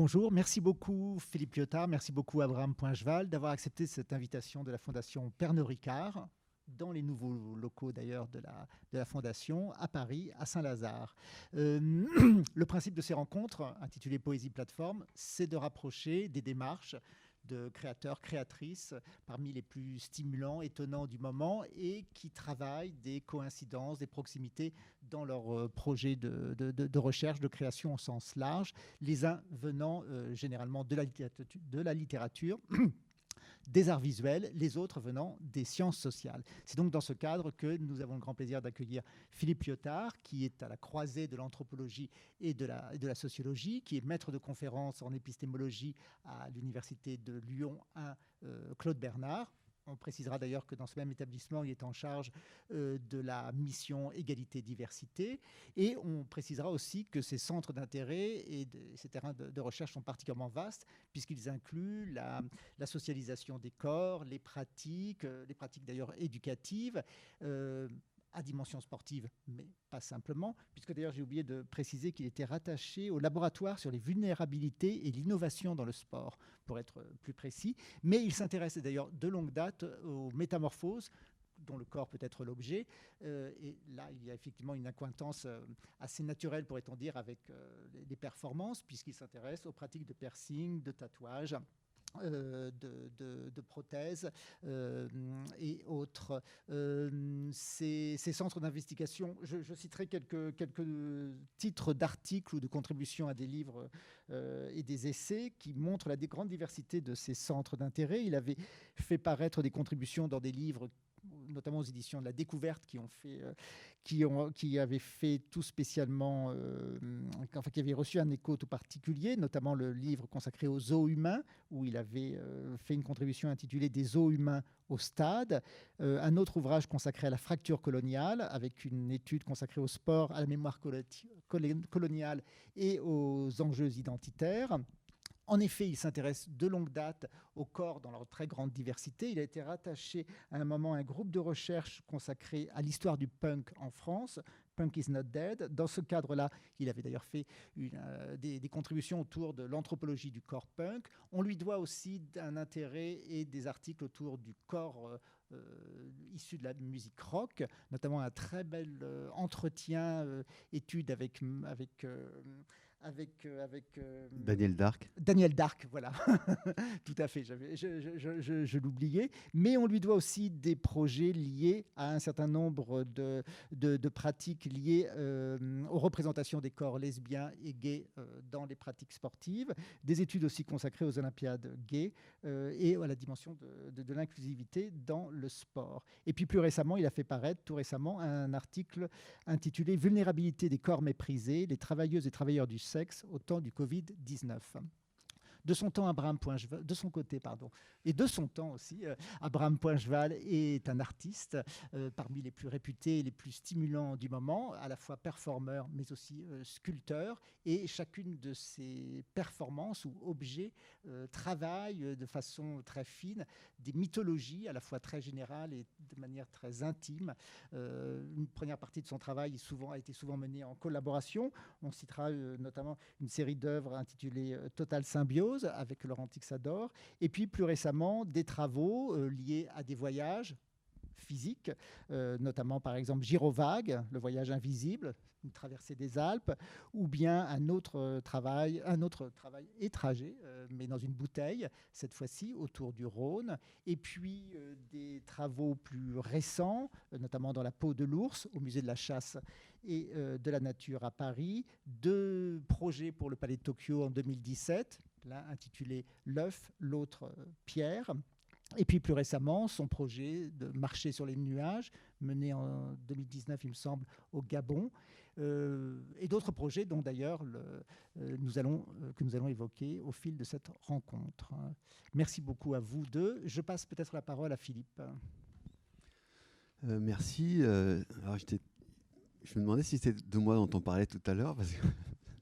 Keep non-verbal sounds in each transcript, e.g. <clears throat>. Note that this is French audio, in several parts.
Bonjour, merci beaucoup Philippe Lyotard, merci beaucoup Abraham Poincheval d'avoir accepté cette invitation de la Fondation Pernod Ricard dans les nouveaux locaux d'ailleurs de la, Fondation, à Paris, à Saint-Lazare. Euh, <clears throat> le principe de ces rencontres, intitulées Poésie Plateforme, c'est de rapprocher des démarches de créateurs, créatrices, parmi les plus stimulants, étonnants du moment, et qui travaillent des coïncidences, des proximités dans leurs euh, projets de, recherche, de création au sens large, les uns venant euh, généralement de la littérature <clears throat> des arts visuels, les autres venant des sciences sociales. C'est donc dans ce cadre que nous avons le grand plaisir d'accueillir Philippe Lyotard, qui est à la croisée de l'anthropologie et de la, sociologie, qui est maître de conférences en épistémologie à l'Université de Lyon 1 euh, Claude Bernard, on précisera d'ailleurs que dans ce même établissement, il est en charge euh, de la mission égalité-diversité. Et on précisera aussi que ces centres d'intérêt et ces terrains de, recherche sont particulièrement vastes, puisqu'ils incluent la, socialisation des corps, les pratiques, euh, les pratiques d'ailleurs éducatives. Euh, à dimension sportive, mais pas simplement, puisque d'ailleurs j'ai oublié de préciser qu'il était rattaché au laboratoire sur les vulnérabilités et l'innovation dans le sport, pour être plus précis. Mais il s'intéresse d'ailleurs de longue date aux métamorphoses dont le corps peut être l'objet. Euh, et là, il y a effectivement une acquaintance euh, assez naturelle, pourrait-on dire, avec euh, les performances, puisqu'il s'intéresse aux pratiques de piercing, de tatouage euh, de, prothèses euh, et autres. Euh, ces, centres d'investigation, je, citerai quelques, quelques titres d'articles ou de contributions à des livres et des essais qui montrent la grande diversité de ces centres d'intérêt. Il avait fait paraître des contributions dans des livres notamment aux éditions de la Découverte, qui ont fait, euh, qui ont, qui avaient fait tout spécialement, euh, enfin qui avaient reçu un écho tout particulier, notamment le livre consacré aux os humains, où il avait euh, fait une contribution intitulée Des os humains au stade, un autre ouvrage consacré à la fracture coloniale, avec une étude consacrée au sport, à la mémoire coloniale et aux enjeux identitaires. En effet, il s'intéresse de longue date au corps dans leur très grande diversité. Il a été rattaché à un moment à un groupe de recherche consacré à l'histoire du punk en France, Punk is not dead. Dans ce cadre-là, il avait d'ailleurs fait euh, des, contributions autour de l'anthropologie du corps punk. On lui doit aussi un intérêt et des articles autour du corps euh, euh, issu de la musique rock, notamment un très bel entretien, étude avec avec, euh, avec euh, Daniel Dark. Daniel Dark, voilà, <laughs> tout à fait, je, je, je, l'oubliais. Mais on lui doit aussi des projets liés à un certain nombre de, de, pratiques liées euh, aux représentations des corps lesbiens et gays dans les pratiques sportives, des études aussi consacrées aux Olympiades gays et à la dimension de, de l'inclusivité dans le sport. Et puis plus récemment, il a fait paraître tout récemment un article intitulé Vulnérabilité des corps méprisés, les travailleuses et travailleurs du sexe au temps du Covid-19 de son temps, Abraham Poincheval, de son côté, pardon, et de son temps aussi, euh, Abraham Poincheval est un artiste euh, parmi les plus réputés et les plus stimulants du moment, à la fois performeur mais aussi euh, sculpteur, et chacune de ses performances ou objets travaille de façon très fine des mythologies, à la fois très générales et de manière très intime. une première partie de son travail a été souvent menée en collaboration. On citera notamment une série d'œuvres intitulée Total Symbiose avec Laurent Tixador, et puis plus récemment des travaux euh, liés à des voyages physiques, euh, notamment par exemple Girovague, le voyage invisible, une traversée des Alpes, ou bien un autre euh, travail, un autre travail et trajet, mais dans une bouteille, cette fois-ci autour du Rhône, et puis des travaux plus récents, notamment dans la peau de l'ours, au musée de la chasse et de la nature à Paris, deux projets pour le Palais de Tokyo en 2017, l'un intitulé L'œuf, l'autre euh, Pierre. Et puis plus récemment, son projet de marcher sur les nuages, mené en 2019, il me semble, au Gabon, euh, et d'autres projets dont d'ailleurs euh, nous allons, que nous allons évoquer au fil de cette rencontre. Merci beaucoup à vous deux. Je passe peut-être la parole à Philippe. merci. alors je me demandais si c'était de moi dont on parlait tout à l'heure,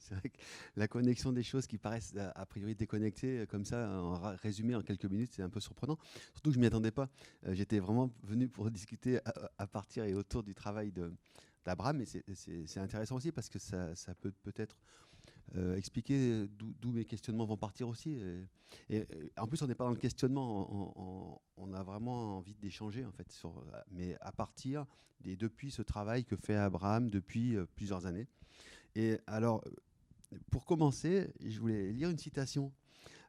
c'est vrai que la connexion des choses qui paraissent a priori déconnectées, euh, comme ça, en résumé en quelques minutes, c'est un peu surprenant. Surtout que je m'y attendais pas. Euh, j'étais vraiment venu pour <laughs> discuter à, partir et autour du travail d'Abraham, mais c'est intéressant aussi parce que ça, peut peut-être euh, expliquer d'où mes questionnements vont partir aussi. Et, en plus, on n'est pas dans le questionnement, on, a vraiment envie d'échanger en fait, sur, mais à partir et depuis ce travail que fait Abraham depuis plusieurs années. Et alors, pour commencer, je voulais lire une citation,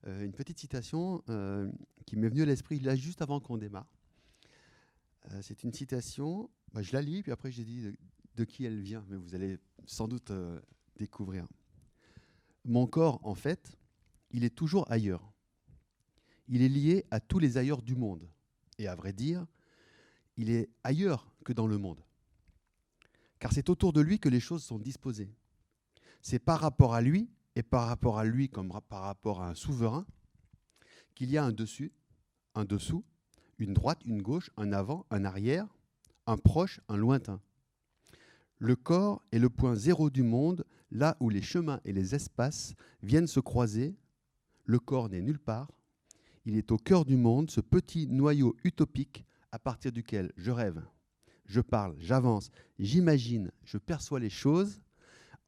une petite citation qui m'est venue à l'esprit là juste avant qu'on démarre. C'est une citation, bah, je la lis, puis après je dis de qui elle vient, mais vous allez sans doute euh, découvrir. Mon corps, en fait, il est toujours ailleurs. Il est lié à tous les ailleurs du monde. Et à vrai dire, il est ailleurs que dans le monde. Car c'est autour de lui que les choses sont disposées. C'est par rapport à lui, et par rapport à lui comme par rapport à un souverain, qu'il y a un dessus, un dessous, une droite, une gauche, un avant, un arrière, un proche, un lointain. Le corps est le point zéro du monde, là où les chemins et les espaces viennent se croiser. Le corps n'est nulle part. Il est au cœur du monde, ce petit noyau utopique à partir duquel je rêve, je parle, j'avance, j'imagine, je perçois les choses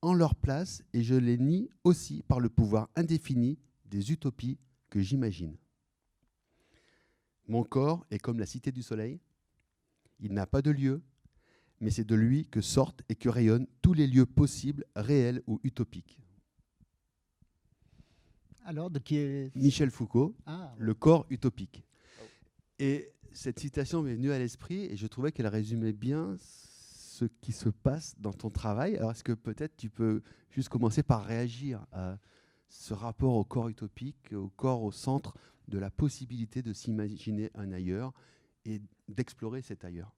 en leur place et je les nie aussi par le pouvoir indéfini des utopies que j'imagine. Mon corps est comme la cité du soleil. Il n'a pas de lieu, mais c'est de lui que sortent et que rayonnent tous les lieux possibles, réels ou utopiques. Alors, de qui est... Michel Foucault, ah, Le corps utopique. Et cette citation m'est venue à l'esprit et je trouvais qu'elle résumait bien ce qui se passe dans ton travail. Alors, est-ce que peut-être tu peux juste commencer par réagir à ce rapport au corps utopique, au corps au centre de la possibilité de s'imaginer un ailleurs et d'explorer cet ailleurs?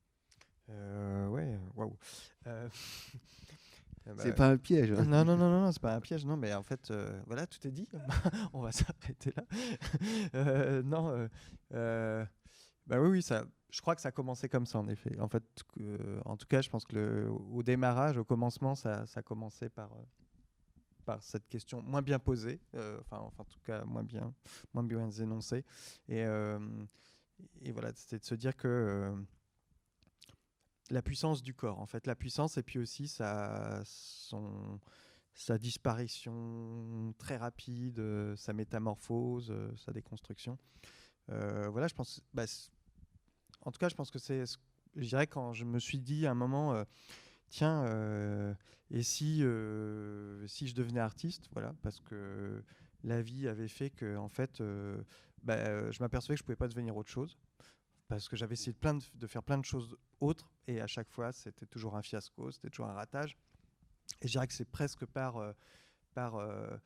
Euh, ouais, waouh. Euh, <laughs> c'est bah, pas un piège. Hein. Non, non, non, non, c'est pas un piège, non, mais en fait, euh, voilà, tout est dit. <laughs> On va s'arrêter là. <laughs> Euh, non, bah oui, oui, ça, je crois que ça a commencé comme ça, en effet. En fait, en tout cas, je pense que le, au démarrage, au commencement, ça, ça a commencé par, par cette question moins bien posée, enfin, enfin, en tout cas, moins bien, moins bien énoncée. Et, et voilà, c'était de se dire que la puissance du corps, en fait, la puissance et puis aussi sa, sa disparition très rapide, euh, sa métamorphose, euh, sa déconstruction. Euh, voilà, je pense. Bah, en tout cas, je pense que c'est. Je dirais quand je me suis dit à un moment, tiens, et si, si je devenais artiste, voilà, parce que la vie avait fait que, en fait, bah, je m'apercevais que je pouvais pas devenir autre chose parce que j'avais essayé de, faire plein de choses autres et à chaque fois c'était toujours un fiasco, c'était toujours un ratage. Et je dirais que c'est presque par, euh, euh, euh,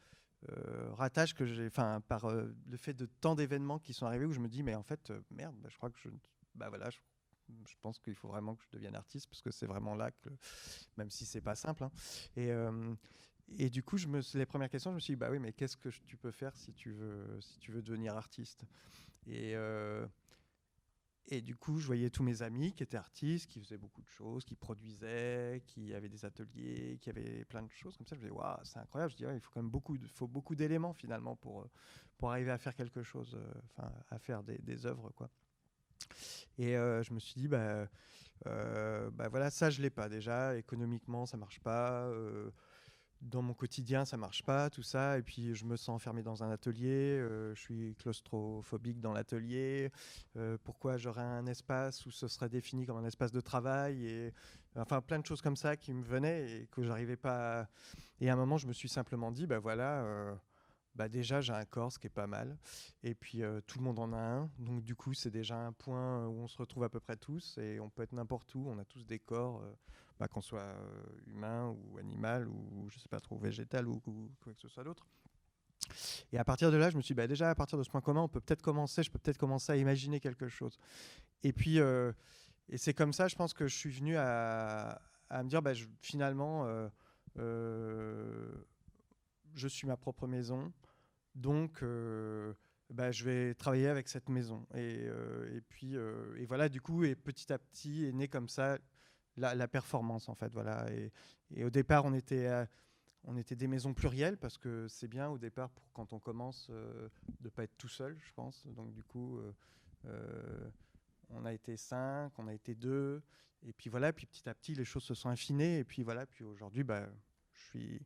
ratage que j'ai, enfin par le fait de tant d'événements qui sont arrivés où je me dis mais en fait merde, bah, je crois que je, bah voilà, je, pense qu'il faut vraiment que je devienne artiste parce que c'est vraiment là que, même si c'est pas simple. Hein. et et du coup, je me, les premières questions, je me suis dit, bah oui, mais qu'est-ce que tu peux faire si tu veux, si tu veux devenir artiste? Et et du coup, je voyais tous mes amis qui étaient artistes, qui faisaient beaucoup de choses, qui produisaient, qui avaient des ateliers, qui avaient plein de choses comme ça. Je me disais, waouh, c'est incroyable. Je dis, il faut quand même beaucoup, d'éléments finalement pour, euh, pour arriver à faire quelque chose, euh, enfin, à faire des, des œuvres, quoi. Et euh, je me suis dit, bah, bah voilà, ça je l'ai pas déjà. Économiquement, ça marche pas dans mon quotidien, ça marche pas, tout ça. Et puis, je me sens enfermé dans un atelier. Euh, je suis claustrophobique dans l'atelier. Euh, pourquoi j'aurais un espace où ce serait défini comme un espace de travail et enfin plein de choses comme ça qui me venaient et que j'arrivais pas. À... Et à un moment, je me suis simplement dit, bah voilà. Euh, bah déjà j'ai un corps, ce qui est pas mal. Et puis tout le monde en a un. Donc du coup c'est déjà un point où on se retrouve à peu près tous et on peut être n'importe où. On a tous des corps bah, qu'on soit euh, humain ou animal ou je sais pas trop végétal ou, quoi que ce soit d'autre. Et à partir de là, je me suis dit, bah, déjà à partir de ce point commun, on peut peut-être commencer, je peux peut-être commencer à imaginer quelque chose. Et puis, euh, et c'est comme ça, je pense que je suis venu à, me dire, bah, finalement, euh, je suis ma propre maison, donc je vais travailler avec cette maison. Et, et puis, et voilà, du coup, et petit à petit est né comme ça la, performance en fait. Voilà. Et, au départ, on était, euh, on était des maisons plurielles parce que c'est bien au départ pour quand on commence euh, de pas être tout seul, je pense. Donc du coup, euh, on a été cinq, on a été deux, et puis voilà. Puis petit à petit, les choses se sont affinées. Et puis voilà. Puis aujourd'hui, bah, je suis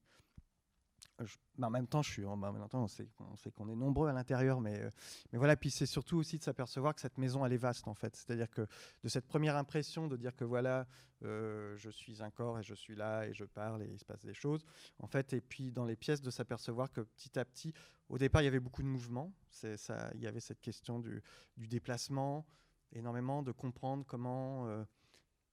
en même temps, je suis, en même temps, on sait, qu'on est nombreux à l'intérieur, mais, euh, mais voilà. Puis c'est surtout aussi de s'apercevoir que cette maison, elle est vaste en fait. C'est-à-dire que de cette première impression de dire que voilà, euh, je suis un corps et je suis là et je parle et il se passe des choses, en fait. Et puis dans les pièces, de s'apercevoir que petit à petit, au départ, il y avait beaucoup de mouvements. Il y avait cette question du, du déplacement, énormément de comprendre comment euh,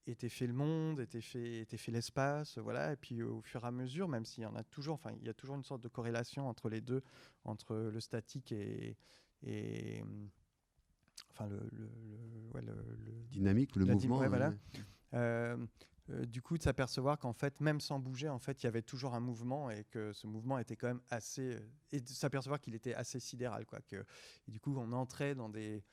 était fait le monde, était fait, était fait l'espace, voilà. Et puis au fur et à mesure, même s'il y en a toujours, enfin, il y a toujours une sorte de corrélation entre les deux, entre le statique et, et enfin le, le, dynamique ou le mouvement. voilà. Euh, euh, du coup, de s'apercevoir qu'en fait, même sans bouger, en fait, il y avait toujours un mouvement et que ce mouvement était quand même assez, et de s'apercevoir qu'il était assez sidéral, quoi. Que, et du coup, on entrait dans des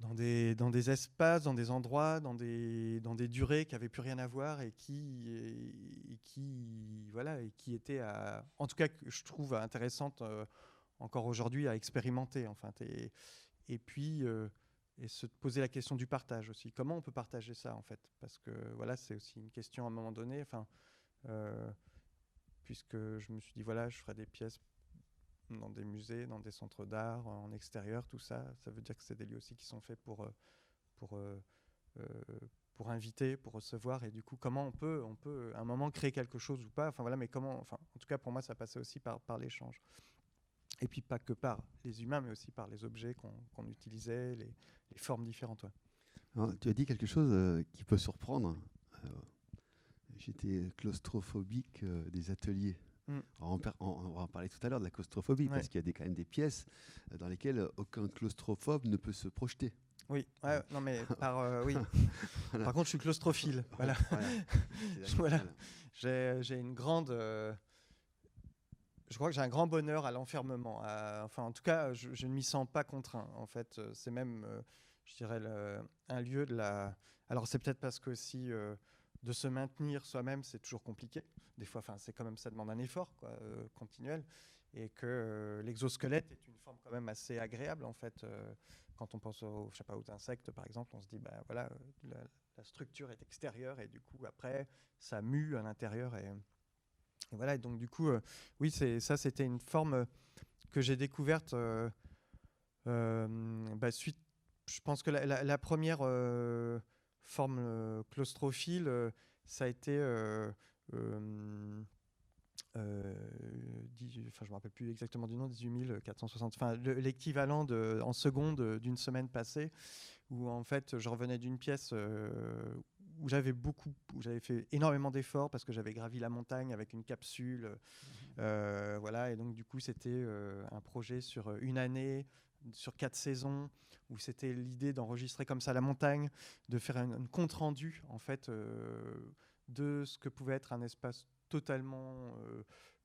dans des, dans des espaces, dans des endroits, dans des, dans des durées qui n'avaient plus rien à voir et qui, qui, voilà, et qui étaient, en tout cas, que je trouve intéressantes euh, encore aujourd'hui à expérimenter. Enfin, et, et puis, euh, et se poser la question du partage aussi. Comment on peut partager ça, en fait? Parce que voilà, c'est aussi une question à un moment donné. Enfin, euh, puisque je me suis dit, voilà, je ferai des pièces dans des musées, dans des centres d'art, en extérieur, tout ça. Ça veut dire que c'est des lieux aussi qui sont faits pour, euh, pour, euh, euh, pour inviter, pour recevoir. Et du coup, comment on peut, on peut à un moment créer quelque chose ou pas? Enfin voilà, mais comment, enfin, en tout cas pour moi, ça passait aussi par, par l'échange. Et puis pas que par les humains, mais aussi par les objets qu'on utilisait, les, les, formes différentes. tu as dit quelque chose qui peut surprendre. J'étais claustrophobique des ateliers. Mm. On, va en parler tout à l'heure de la claustrophobie, parce qu'il y a des, quand même des pièces euh, dans lesquelles aucun claustrophobe ne peut se projeter. Oui, non mais <laughs> par, euh, oui. par contre, je suis claustrophile. Voilà. voilà. <laughs> J'ai une grande. Euh, je crois que j'ai un grand bonheur à l'enfermement. Enfin, en tout cas, je, ne m'y sens pas contraint. En fait, c'est même, je dirais, un lieu de la. Alors, c'est peut-être parce que si de se maintenir soi-même, c'est toujours compliqué. Des fois, c'est quand même ça demande un effort euh, continuel, et que euh, l'exosquelette est une forme quand même assez agréable en fait. Euh, quand on pense aux, je sais pas, aux insectes par exemple, on se dit bah voilà, la, structure est extérieure et du coup après ça mue à l'intérieur et, voilà. Et donc du coup, oui, ça, c'était une forme que j'ai découverte bah, suite. Je pense que la première forme euh, claustrophile, euh, ça a été euh, enfin, je me rappelle plus exactement du nom, 18 460, enfin, l'équivalent en seconde d'une semaine passée, où en fait je revenais d'une pièce où j'avais beaucoup, où j'avais fait énormément d'efforts parce que j'avais gravi la montagne avec une capsule, mmh. voilà, et donc du coup c'était un projet sur une année, sur quatre saisons, où c'était l'idée d'enregistrer comme ça la montagne, de faire un, compte rendu en fait euh, de ce que pouvait être un espace totalement euh,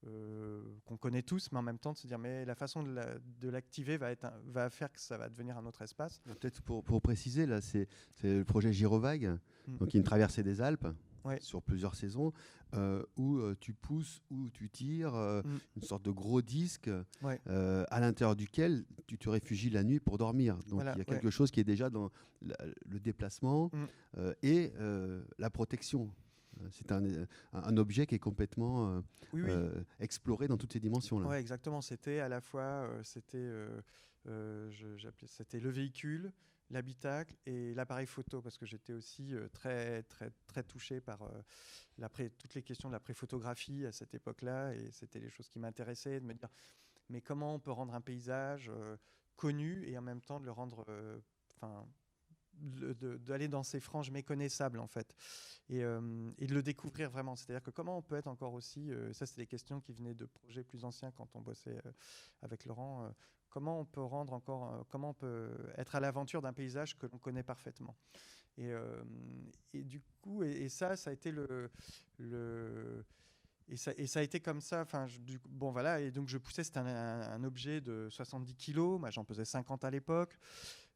euh, qu'on connaît tous, mais en même temps de se dire mais la façon de l'activer va, être va faire que ça va devenir un autre espace. Peut-être pour, pour, préciser, là, c'est le projet Girovague, mm. donc une traversée des Alpes sur plusieurs saisons, euh, où euh, tu pousses, où tu tires, euh, mm. une sorte de gros disque à l'intérieur duquel tu te réfugies la nuit pour dormir. Donc il y a quelque chose qui est déjà dans le déplacement mm. et la protection. C'est un, un, objet qui est complètement exploré dans toutes ces dimensions-là. Oui, exactement. C'était à la fois c'était, c'était le véhicule, l'habitacle et l'appareil photo parce que j'étais aussi euh, très très très touché par euh, toutes les questions de la pré-photographie à cette époque-là et c'était les choses qui m'intéressaient de me dire mais comment on peut rendre un paysage euh, connu et en même temps de le rendre enfin d'aller dans ces franges méconnaissables en fait et, et de le découvrir vraiment c'est à dire que comment on peut être encore aussi ça c'est des questions qui venaient de projets plus anciens quand on bossait avec Laurent comment on peut rendre encore, euh, comment peut être à l'aventure d'un paysage que l'on connaît parfaitement. Et, euh, du coup, et, ça, ça a été le, le et ça, et ça, a été comme ça. Enfin, bon voilà. Et donc je poussais. C'était un, objet de 70 kilos. Moi, j'en pesais 50 à l'époque.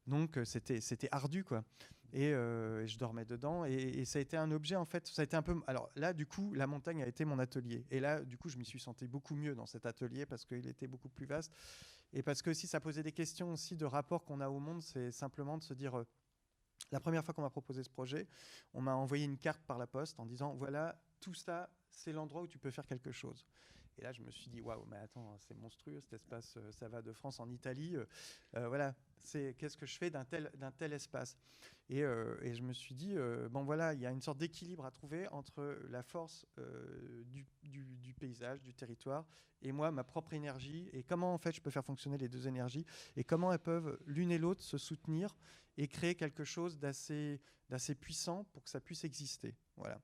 Donc euh, c'était c'était ardu quoi. Et, je dormais dedans. Et, et, ça a été un objet en fait. Ça a été un peu. Alors là, du coup, la montagne a été mon atelier. Et là, du coup, je m'y suis senti beaucoup mieux dans cet atelier parce qu'il était beaucoup plus vaste. Et parce que si ça posait des questions aussi de rapport qu'on a au monde, c'est simplement de se dire, euh, la première fois qu'on m'a proposé ce projet, on m'a envoyé une carte par la poste en disant, voilà, tout ça, c'est l'endroit où tu peux faire quelque chose. Et là, je me suis dit, waouh, mais attends, c'est monstrueux cet espace, euh, ça va de France en Italie. Euh, euh, voilà, c'est qu'est-ce que je fais d'un tel, d'un tel espace? Et, et, je me suis dit, bon voilà, il y a une sorte d'équilibre à trouver entre la force du, du, paysage, du territoire, et moi, ma propre énergie, et comment en fait je peux faire fonctionner les deux énergies, et comment elles peuvent l'une et l'autre se soutenir et créer quelque chose d'assez, d'assez puissant pour que ça puisse exister. Voilà.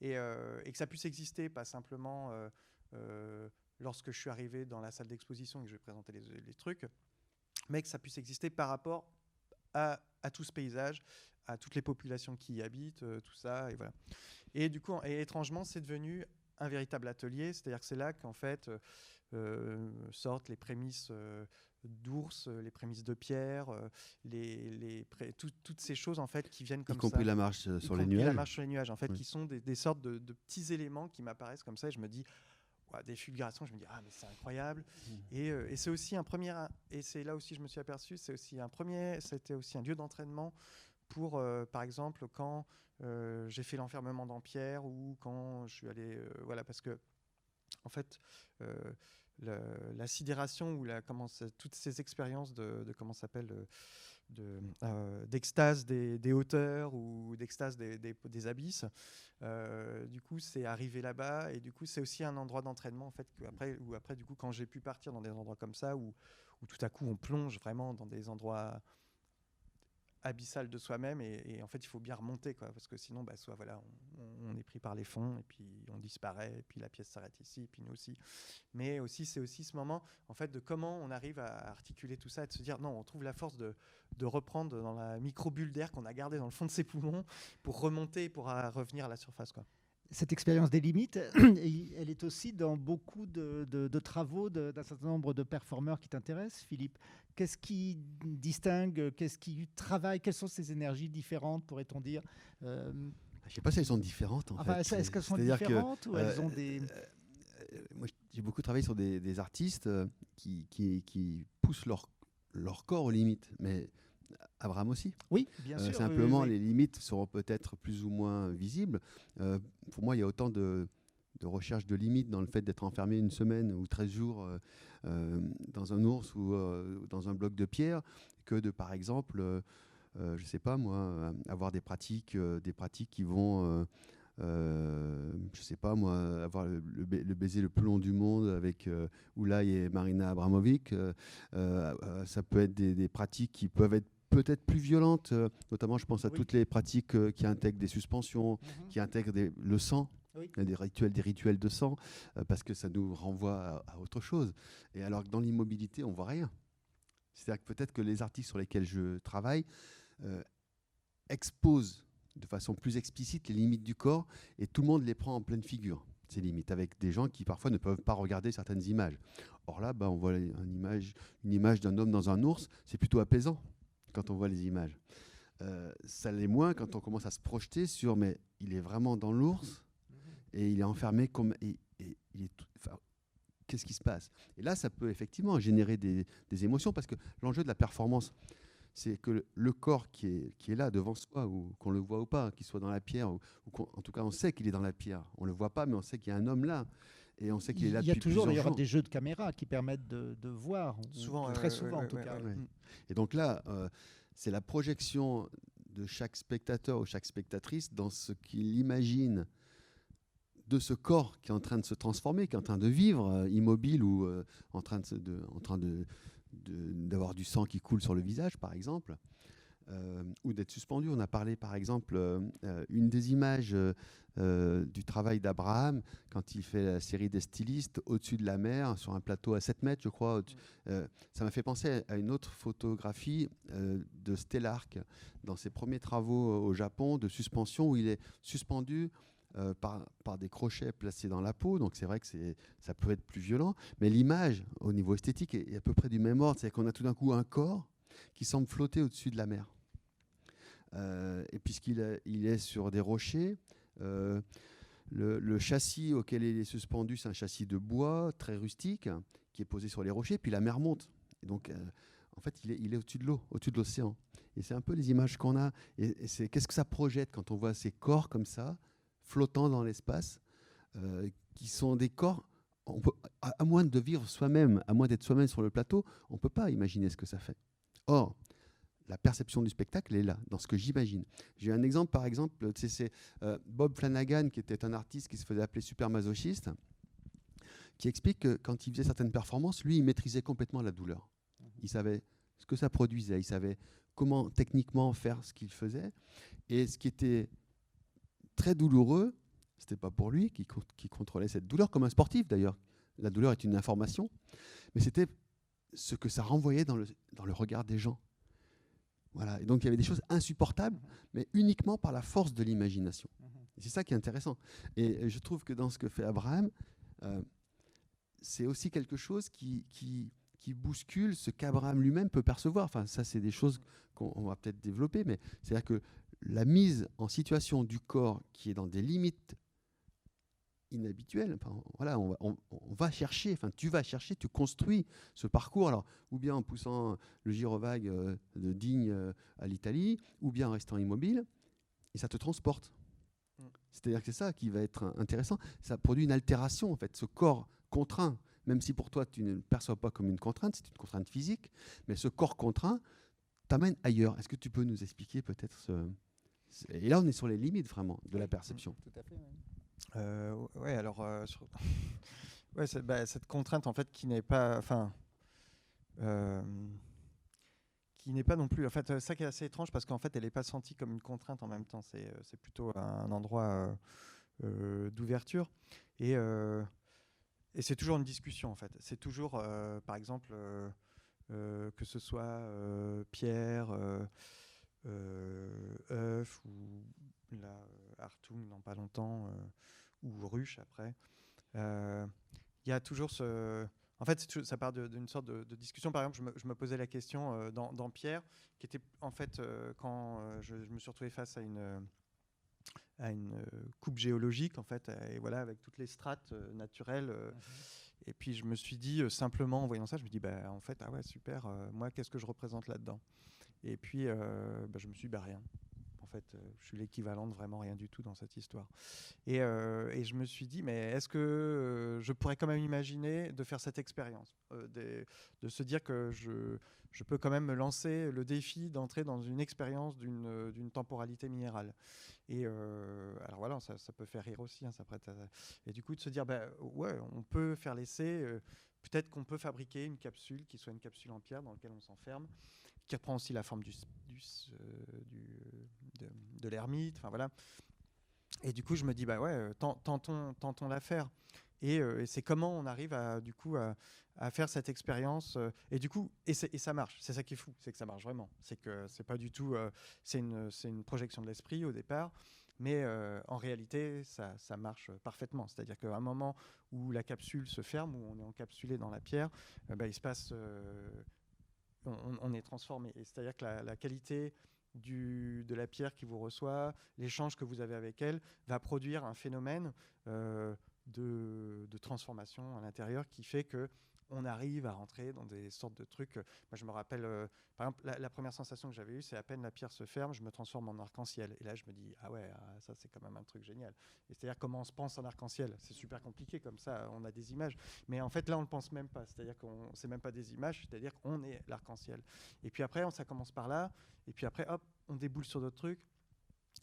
Et, et que ça puisse exister, pas simplement lorsque je suis arrivé dans la salle d'exposition et que je vais présenter les, trucs, mais que ça puisse exister par rapport à, tout ce paysage, à toutes les populations qui y habitent, euh, tout ça, et voilà. Et du coup, et étrangement, c'est devenu un véritable atelier, c'est-à-dire que c'est là qu'en fait euh, sortent les prémices d'ours, les prémices de pierre, les, les toutes ces choses en fait qui viennent comme y compris la marche sur les nuages. La marche sur les nuages, en fait, qui sont des, sortes de, de, petits éléments qui m'apparaissent comme ça, et je me dis des fulgurations, je me dis ah mais c'est incroyable. Mmh. Euh, et, c'est aussi un premier et c'est là aussi je me suis aperçu, c'est aussi un premier, c'était aussi un lieu d'entraînement pour euh, par exemple quand euh, j'ai fait l'enfermement d'Ampierre ou quand je suis allé voilà parce que en fait la sidération ou la comment toutes ces expériences de, de comment s'appelle euh, d'extase des, hauteurs ou d'extase des, abysses. Euh, du coup, c'est arrivé là-bas et du coup, c'est aussi un endroit d'entraînement en fait que après, où après, du coup, quand j'ai pu partir dans des endroits comme ça où, où tout à coup on plonge vraiment dans des endroits abyssal de soi-même et, en fait il faut bien remonter quoi parce que sinon bah, soit voilà on, est pris par les fonds et puis on disparaît et puis la pièce s'arrête ici et puis nous aussi. Mais aussi c'est aussi ce moment en fait de comment on arrive à articuler tout ça et de se dire non on trouve la force de, de reprendre dans la micro bulle d'air qu'on a gardé dans le fond de ses poumons pour remonter pour revenir à la surface quoi cette expérience des limites, <clears throat> elle est aussi dans beaucoup de, de travaux d'un certain nombre de performeurs qui t'intéressent, Philippe. Qu'est-ce qui distingue, qu'est-ce qui travaille, quelles sont ces énergies différentes, pourrait-on dire euh, Je ne sais pas si elles sont différentes. En fait. Est-ce qu'elles sont différentes ou elles ont euh, des... Euh, moi, j'ai beaucoup travaillé sur des, artistes qui, qui, qui, poussent leur, leur corps aux limites, mais Abraham aussi. Oui, bien sûr. Simplement, les limites seront peut-être plus ou moins visibles. pour moi, il y a autant de, de recherche de limites dans le fait d'être enfermé une semaine ou 13 jours euh, dans un ours ou euh, dans un bloc de pierre que de, par exemple, euh, je ne sais pas moi, avoir des pratiques, des pratiques qui vont... Euh, je sais pas moi, avoir le, baiser le plus long du monde avec euh, Oulay et Marina Abramovic. ça peut être des, pratiques qui peuvent être peut-être plus violentes, notamment je pense à toutes les pratiques qui intègrent des suspensions, mhm. qui intègrent le sang. Des rituels, des rituels de sang, euh, parce que ça nous renvoie à, autre chose. Et alors que dans l'immobilité, on voit rien. C'est-à-dire que peut-être que les artistes sur lesquels je travaille euh, exposent de façon plus explicite les limites du corps, et tout le monde les prend en pleine figure, ces limites, avec des gens qui parfois ne peuvent pas regarder certaines images. Or là, bah, on voit une image, une image d'un homme dans un ours, c'est plutôt apaisant quand on voit les images. Euh, ça l'est moins quand on commence à se projeter sur, mais il est vraiment dans l'ours et il est enfermé. Et, Qu'est-ce qui se passe? Et là, ça peut effectivement générer des, émotions parce que l'enjeu de la performance, c'est que le, corps qui est, là devant soi, ou qu'on le voit ou pas, qu'il soit dans la pierre, ou, en tout cas on sait qu'il est dans la pierre. On le voit pas, mais on sait qu'il y a un homme là. Et on sait qu'il est là Il y a toujours d'ailleurs des jeux de caméra qui permettent de, de voir, souvent, très souvent en tout cas. Et donc là, euh, c'est la projection de chaque spectateur ou chaque spectatrice dans ce qu'il imagine de ce corps qui est en train de se transformer, qui est en train de vivre, euh, immobile ou euh, en train de, en train de, d'avoir du sang qui coule sur le visage, par exemple, euh, ou d'être suspendu. On a parlé, par exemple, une des images du travail d'Abraham quand il fait la série des stylistes au-dessus de la mer, sur un plateau à 7 mètres, je crois. ça m'a fait penser à une autre photographie de Stellark dans ses premiers travaux au Japon de suspension où il est suspendu euh, par, par, des crochets placés dans la peau, donc c'est vrai que ça peut être plus violent, mais l'image au niveau esthétique est, à peu près du même ordre, c'est qu'on a tout d'un coup un corps qui semble flotter au-dessus de la mer. Euh, et puisqu'il il est sur des rochers, euh, le, châssis auquel il est suspendu, c'est un châssis de bois très rustique qui est posé sur les rochers, puis la mer monte. Donc, en fait, il est, au-dessus de l'eau, au-dessus de l'océan. Et c'est un peu les images qu'on a. Et, c'est qu'est-ce que ça projette quand on voit ces corps comme ça, flottants dans l'espace, euh, qui sont des corps on peut, à, moins de vivre soi-même, à moins d'être soi-même sur le plateau, on ne peut pas imaginer ce que ça fait. Or, la perception du spectacle est là, dans ce que j'imagine. J'ai un exemple, par exemple, c'est euh, Bob Flanagan, qui était un artiste qui se faisait appeler super masochiste, qui explique que quand il faisait certaines performances, lui, il maîtrisait complètement la douleur. Il savait ce que ça produisait, il savait comment techniquement faire ce qu'il faisait. Et ce qui était très douloureux, c'était pas pour lui qui, qui, contrôlait cette douleur, comme un sportif d'ailleurs. La douleur est une information, mais c'était ce que ça renvoyait dans le, dans le regard des gens. Voilà. Et donc il y avait des choses insupportables, mais uniquement par la force de l'imagination. C'est ça qui est intéressant. Et je trouve que dans ce que fait Abraham, euh, c'est aussi quelque chose qui, qui, qui bouscule ce qu'Abraham lui-même peut percevoir. Enfin, ça, c'est des choses qu'on va peut-être développer, mais c'est-à-dire que la mise en situation du corps qui est dans des limites inhabituelles, enfin, voilà, on va, on, va, chercher, enfin, tu vas chercher, tu construis ce parcours, alors, ou bien en poussant le gyrovague euh, de Digne euh, à l'Italie, ou bien en restant immobile, et ça te transporte. Mm. C'est-à-dire que c'est ça qui va être intéressant. Ça produit une altération, en fait, ce corps contraint, même si pour toi tu ne le perçois pas comme une contrainte, c'est une contrainte physique, mais ce corps contraint t'amène ailleurs. Est-ce que tu peux nous expliquer peut-être ce... Et là, on est sur les limites vraiment de la perception. Tout à fait. Euh, ouais, alors euh, <laughs> ouais, bah, cette contrainte en fait qui n'est pas, enfin, euh, qui n'est pas non plus. En fait, ça qui est assez étrange parce qu'en fait, elle n'est pas sentie comme une contrainte en même temps. C'est plutôt un endroit d'ouverture et et c'est toujours une discussion en fait. C'est toujours, euh, par exemple, euh, euh, que ce soit Pierre, Euf ou la Artung dans pas longtemps, ou Ruche après. Il y a toujours ce. En fait, ça part d'une sorte de, discussion. Par exemple, je me, je me posais la question dans, dans, Pierre, qui était en fait quand je, je, me suis retrouvé face à une à une euh, coupe géologique en fait, et voilà avec toutes les strates euh, naturelles. Euh. Mhm. Et puis je me suis dit simplement en voyant ça, je me dis bah en fait ah ouais super, moi qu'est-ce que je représente là-dedans? Et puis bah, je me suis dit bah rien. Fait, je suis l'équivalent de vraiment rien du tout dans cette histoire. Et, et je me suis dit, mais est-ce que je pourrais quand même imaginer de faire cette expérience, de, se dire que je, peux quand même me lancer le défi d'entrer dans une expérience d'une temporalité minérale. Et euh, alors voilà, ça, peut faire rire aussi, hein, ça prête et du coup de se dire, bah, ouais, on peut faire l'essai, euh, peut-être qu'on peut fabriquer une capsule qui soit une capsule en pierre dans laquelle on s'enferme, qui reprend aussi la forme du, du, euh, de, l'ermite, enfin voilà. Et du coup, je me dis, bah ouais, tentons, tentons l'affaire. Et, et c'est comment on arrive à, du coup, à, faire cette expérience. Euh, et du coup, et, ça marche. C'est ça qui est fou, c'est que ça marche vraiment. C'est que c'est pas du tout, euh, c'est une, une, projection de l'esprit au départ, mais euh, en réalité, ça, ça marche parfaitement. C'est-à-dire qu'à un moment où la capsule se ferme, où on est encapsulé dans la pierre, bah, il se passe, on, est transformé. C'est-à-dire que la, qualité de la pierre qui vous reçoit, l'échange que vous avez avec elle, va produire un phénomène de, de, transformation à l'intérieur qui fait que on arrive à rentrer dans des sortes de trucs. Moi, je me rappelle, euh, par exemple, la, première sensation que j'avais eue, c'est à peine la pierre se ferme, je me transforme en arc-en-ciel. Et là, je me dis, ah ouais, ah, ça, c'est quand même un truc génial. C'est-à-dire, comment on se pense en arc-en-ciel? C'est super compliqué comme ça, on a des images. Mais en fait, là, on ne le pense même pas. C'est-à-dire qu'on c'est même pas des images, c'est-à-dire qu'on est l'arc-en-ciel. Et puis après, ça commence par là. Et puis après, hop, on déboule sur d'autres trucs.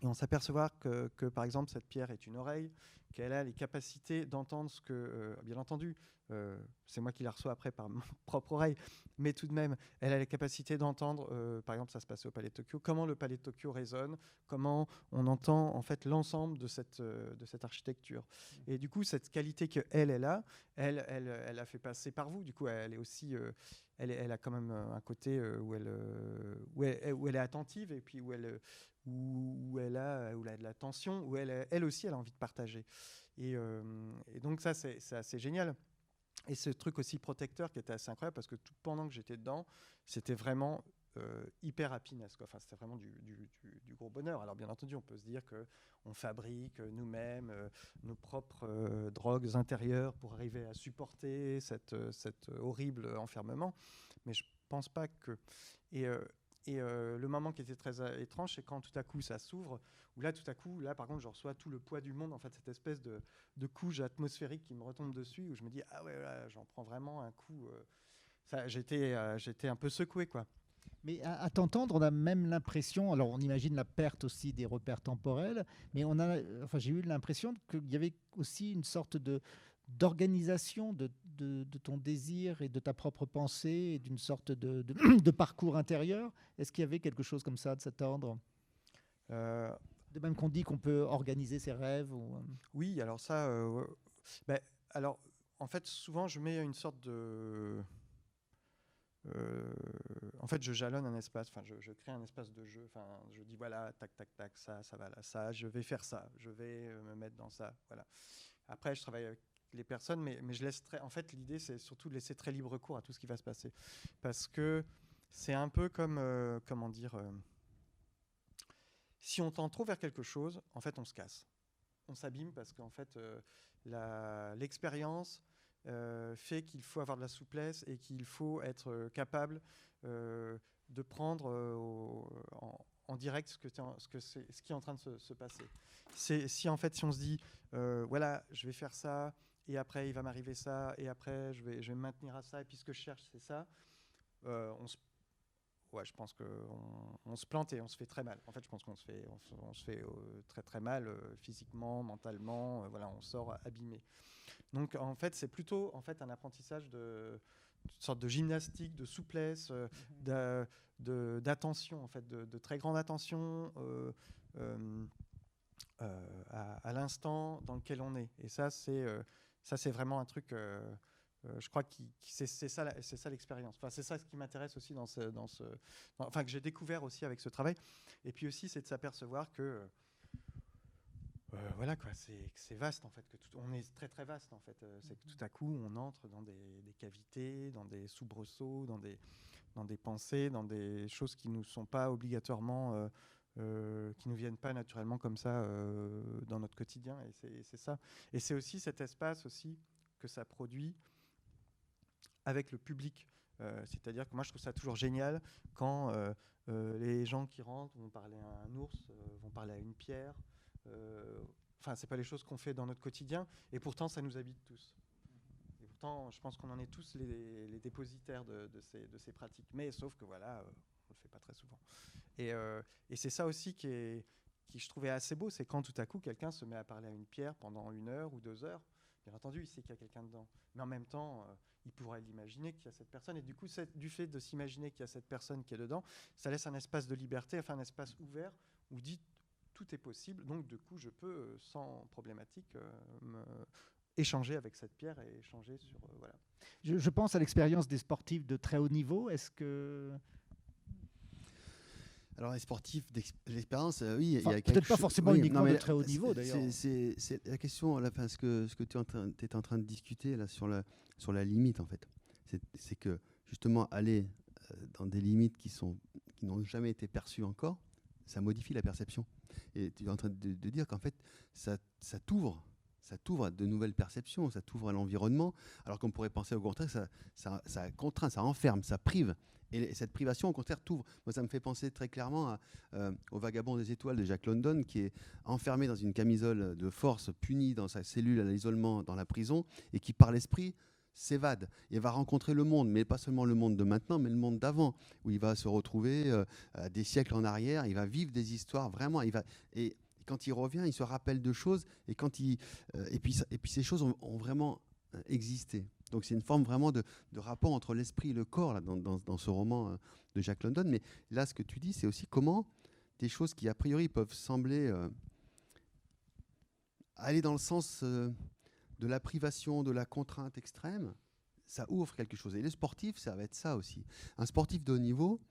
Et on s'aperçoit que, que, par exemple, cette pierre est une oreille, qu'elle a les capacités d'entendre ce que, euh, bien entendu, euh, c'est moi qui la reçois après par mon <laughs> propre oreille, mais tout de même, elle a la capacité d'entendre, euh, par exemple, ça se passait au Palais de Tokyo, comment le Palais de Tokyo résonne, comment on entend en fait l'ensemble de cette, de cette architecture. Et du coup, cette qualité que elle, elle a, elle, elle, elle a fait passer par vous. Du coup, elle est aussi, elle, elle, a quand même un côté où elle, où elle, où elle est attentive et puis où elle, où, elle a, où de la tension, où elle, elle aussi, elle a envie de partager. Et, euh, donc ça, c'est assez génial. Et ce truc aussi protecteur qui était assez incroyable parce que tout pendant que j'étais dedans, c'était vraiment euh, hyper happiness. Enfin, c'était vraiment du, du, gros bonheur. Alors bien entendu, on peut se dire que on fabrique nous-mêmes euh, nos propres drogues intérieures pour arriver à supporter cette, cet horrible enfermement, mais je pense pas que. Et le moment qui était très étrange, c'est quand tout à coup ça s'ouvre, où là tout à coup, là par contre, je reçois tout le poids du monde, en fait, cette espèce de, couche atmosphérique qui me retombe dessus, où je me dis, ah ouais, j'en prends vraiment un coup. j'étais, j'étais un peu secoué, quoi. Mais à, t'entendre, on a même l'impression, alors on imagine la perte aussi des repères temporels, mais on a, enfin j'ai eu l'impression qu'il y avait aussi une sorte de d'organisation de, de, ton désir et de ta propre pensée et d'une sorte de, de, <clears throat> parcours intérieur? Est-ce qu'il y avait quelque chose comme ça de cet ordre euh, De même qu'on dit qu'on peut organiser ses rêves ou... Euh, oui, alors ça, euh, ben, alors en fait souvent je mets une sorte de euh, en fait, je jalonne un espace, enfin, je, crée un espace de jeu. Enfin, je dis voilà, tac, tac, tac, ça, ça va là, ça, je vais faire ça, je vais me mettre dans ça, voilà. Après, je travaille avec les personnes, mais, mais je laisse très. En fait, l'idée, c'est surtout de laisser très libre cours à tout ce qui va se passer, parce que c'est un peu comme, euh, comment dire, si on tend trop vers quelque chose, en fait, on se casse, on s'abîme parce qu'en fait, l'expérience euh, fait qu'il faut avoir de la souplesse et qu'il faut être euh, capable euh, de prendre en, direct ce, que que ce qui est en train de se, passer. C'est si en fait si on se dit voilà je vais faire ça et après il va m'arriver ça et après je vais, je vais me maintenir à ça et puis ce que je cherche c'est ça, on se ouais, je pense qu'on on se plante et on se fait très mal. En fait, je pense qu'on se fait, on se, fait très très mal physiquement, mentalement. voilà, on sort abîmé. Donc en fait, c'est plutôt en fait un apprentissage de une sorte de gymnastique, de souplesse, euh, mhm. d'attention en fait, de, très grande attention euh, euh, à, l'instant dans lequel on est. Et ça, c'est ça, c'est vraiment un truc. je crois que c'est ça, l'expérience. Enfin, c'est ça ce qui m'intéresse aussi dans ce, enfin que j'ai découvert aussi avec ce travail. Et puis aussi, c'est de s'apercevoir que euh, voilà quoi, c'est vaste en fait, que on est très très vaste en fait. Euh, c'est que tout à coup on entre dans des, cavités, dans des soubresauts, dans des, dans des pensées, dans des choses qui nous sont pas obligatoirement, euh, qui nous viennent pas naturellement comme ça dans notre quotidien. Et c'est ça. Et c'est aussi cet espace aussi que ça produit avec le public. C'est-à-dire que moi je trouve ça toujours génial quand les gens qui rentrent vont parler à un ours, vont parler à une pierre. Euh, enfin, c'est pas les choses qu'on fait dans notre quotidien, et pourtant ça nous habite tous. Et pourtant, je pense qu'on en est tous les, dépositaires de, ces, pratiques. Mais sauf que voilà, euh, on le fait pas très souvent. Et, euh, et c'est ça aussi qui, je trouvais assez beau, c'est quand tout à coup quelqu'un se met à parler à une pierre pendant une heure ou deux heures. Bien entendu, il sait qu'il y a quelqu'un dedans. Mais en même temps, il pourrait l'imaginer qu'il y a cette personne. Et du coup, du fait de s'imaginer qu'il y a cette personne qui est dedans, ça laisse un espace de liberté, enfin un espace ouvert où dit tout est possible. Donc, du coup, je peux, euh, sans problématique, euh, échanger avec cette pierre et échanger sur. Euh, voilà. Je, pense à l'expérience des sportifs de très haut niveau. Est-ce que. Alors, les sportifs, l'expérience, oui. il y a Peut-être pas forcément uniquement de très haut niveau, d'ailleurs. C'est la question, à la fin, ce que, ce que tu es en, train, es en train de discuter là, sur, la, sur la limite, en fait. C'est que, justement, aller dans des limites qui n'ont qui jamais été perçues encore, ça modifie la perception. Et tu es en train de, dire qu'en fait, ça, ça t'ouvre. Ça t'ouvre à de nouvelles perceptions, ça t'ouvre à l'environnement, alors qu'on pourrait penser au contraire, ça, ça, contraint, ça enferme, ça prive. Et cette privation, au contraire, t'ouvre. Moi, ça me fait penser très clairement euh, au Vagabond des étoiles de Jack London, qui est enfermé dans une camisole de force, puni dans sa cellule à l'isolement dans la prison, et qui, par l'esprit, s'évade et va rencontrer le monde, mais pas seulement le monde de maintenant, mais le monde d'avant, où il va se retrouver euh, des siècles en arrière, il va vivre des histoires vraiment, et quand il revient, il se rappelle de choses et quand il euh, et puis et puis ces choses ont, vraiment euh, existé. Donc c'est une forme vraiment de, rapport entre l'esprit et le corps là, dans, ce roman de Jack London. Mais là, ce que tu dis, c'est aussi comment des choses qui a priori peuvent sembler aller dans le sens de la privation, de la contrainte extrême, ça ouvre quelque chose. Et les sportifs, ça va être ça aussi. Un sportif de haut niveau,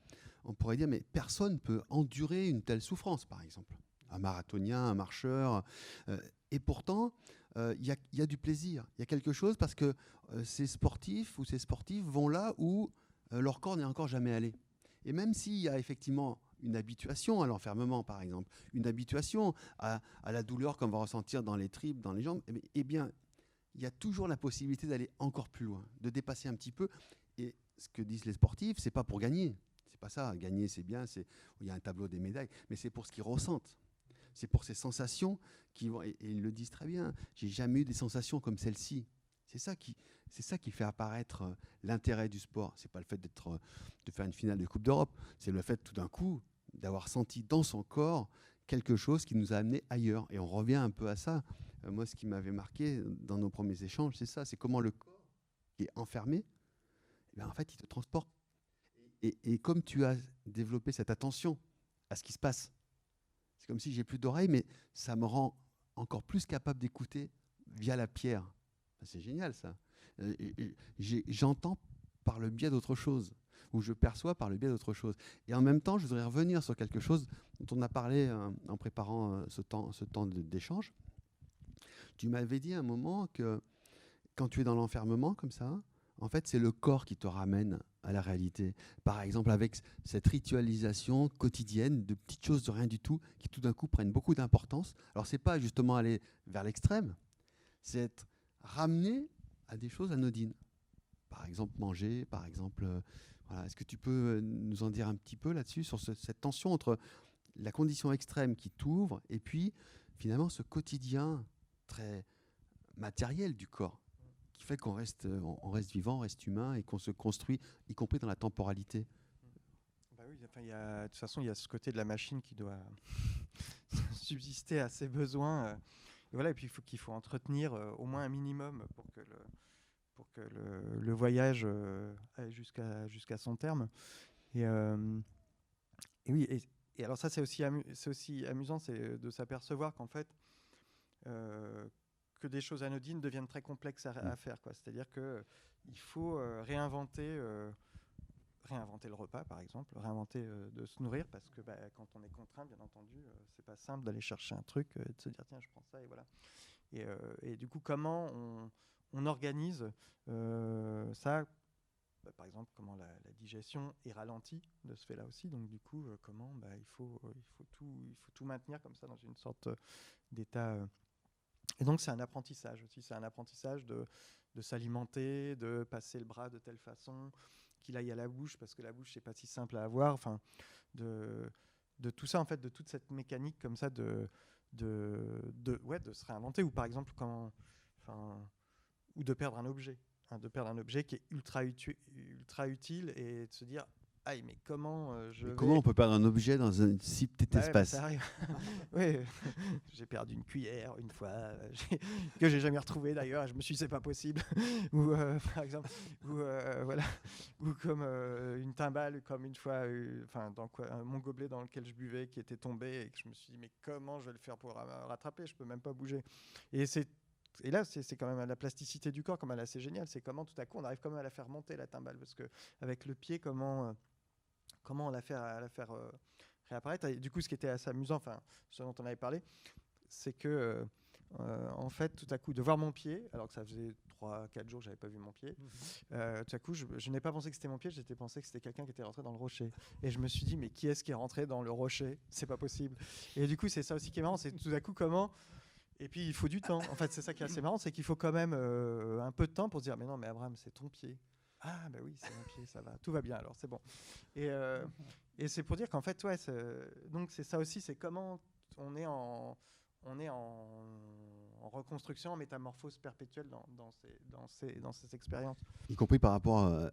on pourrait dire, mais personne ne peut endurer une telle souffrance, par exemple. Un marathonien, un marcheur. Euh, et pourtant, euh, il y, a du plaisir. Il y a quelque chose parce que euh, ces sportifs ou ces sportifs vont là où leur corps n'est encore jamais allé. Et même s'il y a effectivement une habituation à l'enfermement, par exemple, une habituation à, la douleur qu'on va ressentir dans les tripes, dans les jambes, eh, eh bien, il y a toujours la possibilité d'aller encore plus loin, de dépasser un petit peu. Et ce que disent les sportifs, c'est pas pour gagner, C'est pas ça. Gagner, c'est bien. Il y a un tableau des médailles, mais c'est pour ce qu'ils ressentent. C'est pour ces sensations qui vont. Et, ils le disent très bien. J'ai jamais eu des sensations comme celle-ci. C'est ça qui, c'est ça qui fait apparaître euh, l'intérêt du sport. C'est pas le fait d'être, euh, de faire une finale de Coupe d'Europe. C'est le fait tout d'un coup d'avoir senti dans son corps quelque chose qui nous a amené ailleurs. Et on revient un peu à ça. Euh, moi, ce qui m'avait marqué dans nos premiers échanges, c'est ça. C'est comment le corps qui est enfermé, eh bien, en fait, il te transporte. Et comme tu as développé cette attention à ce qui se passe, c'est comme si j'ai plus d'oreilles, mais ça me rend encore plus capable d'écouter via la pierre. C'est génial ça. Euh, j'entends par le biais d'autre chose, ou je perçois par le biais d'autre chose. Et en même temps, je voudrais revenir sur quelque chose dont on a parlé euh, en préparant euh, ce temps, ce temps d'échange. Tu m'avais dit à un moment que quand tu es dans l'enfermement comme ça, en fait, c'est le corps qui te ramène à la réalité. Par exemple, avec cette ritualisation quotidienne de petites choses de rien du tout qui tout d'un coup prennent beaucoup d'importance. Alors, c'est pas justement aller vers l'extrême, c'est être ramené à des choses anodines. Par exemple, manger, par exemple. Euh, voilà. Est-ce que tu peux euh, nous en dire un petit peu là-dessus, sur cette tension entre la condition extrême qui t'ouvre et puis finalement ce quotidien très matériel du corps? Qui fait qu'on reste, euh, on reste vivant, on reste humain et qu'on se construit, y compris dans la temporalité bah oui, enfin, y a, De toute façon, il y a ce côté de la machine qui doit <laughs> subsister à ses besoins. Et voilà, et puis il faut qu'il faut entretenir euh, au moins un minimum pour que le, pour que le, voyage euh, aille jusqu'à jusqu'à son terme. Et, euh, oui, et, alors ça c'est aussi, c'est aussi amusant, c'est de s'apercevoir qu'en fait que des choses anodines deviennent très complexes à, à faire. C'est-à-dire qu'il faut réinventer réinventer le repas, par exemple, réinventer euh, de se nourrir, parce que bah, quand on est contraint, bien entendu, euh, c'est pas simple d'aller chercher un truc euh, et de se dire tiens, je prends ça et voilà. Et, et du coup, comment on, on organise ça? Bah, Par exemple, comment la, digestion est ralentie de ce fait-là aussi. Donc du coup, comment bah, il faut il faut tout il faut tout maintenir comme ça dans une sorte d'état. Et donc c'est un apprentissage aussi. C'est un apprentissage de de s'alimenter, de passer le bras de telle façon, qu'il aille à la bouche, parce que la bouche, c'est pas si simple à avoir. Enfin, de, de tout ça, en fait, de toute cette mécanique comme ça de, de, ouais, de se réinventer. Ou par exemple, quand, enfin, ou de perdre un objet. Hein, de perdre un objet qui est ultra, ultra utile et de se dire mais comment euh, je. comment on peut perdre un objet dans un si petit espace <laughs> Oui, <laughs> j'ai perdu une cuillère une fois, euh, <laughs> que j'ai jamais retrouvée d'ailleurs. Je me suis dit, c'est pas possible. ou euh, par exemple, ou voilà, ou comme une timbale, comme une fois, enfin, dans quoi, mon gobelet dans lequel je buvais qui était tombé et que je me suis dit, mais comment je vais le faire pour rattraper? Je peux même pas bouger. Et c'est et là, c'est quand même la plasticité du corps, comme elle est assez géniale. C'est comment tout à coup on arrive quand même à la faire monter la timbale, parce que avec le pied, comment comment on l'a fait à la faire euh, réapparaître. Et du coup, ce qui était assez amusant, enfin, ce dont on avait parlé, c'est que, euh, euh, en fait, tout à coup, de voir mon pied, alors que ça faisait 3-4 jours que j'avais pas vu mon pied, mhm. tout à coup, je, n'ai pas pensé que c'était mon pied, j'étais pensé que c'était quelqu'un qui était rentré dans le rocher. Et je me suis dit, mais qui est-ce qui est rentré dans le rocher? C'est pas possible. Et du coup, c'est ça aussi qui est marrant, c'est tout à coup comment. Et puis il faut du temps. En fait, c'est ça qui est assez marrant, c'est qu'il faut quand même un peu de temps pour se dire, mais non, mais Abraham, c'est ton pied. Ah, ben oui, c'est mon pied, ça va, tout va bien alors, c'est bon. Et, euh, et c'est pour dire qu'en fait, ouais, donc c'est ça aussi, c'est comment on est en, on est en, en reconstruction, en métamorphose perpétuelle dans, dans, ces, dans, ces, dans ces expériences. Y compris par rapport euh,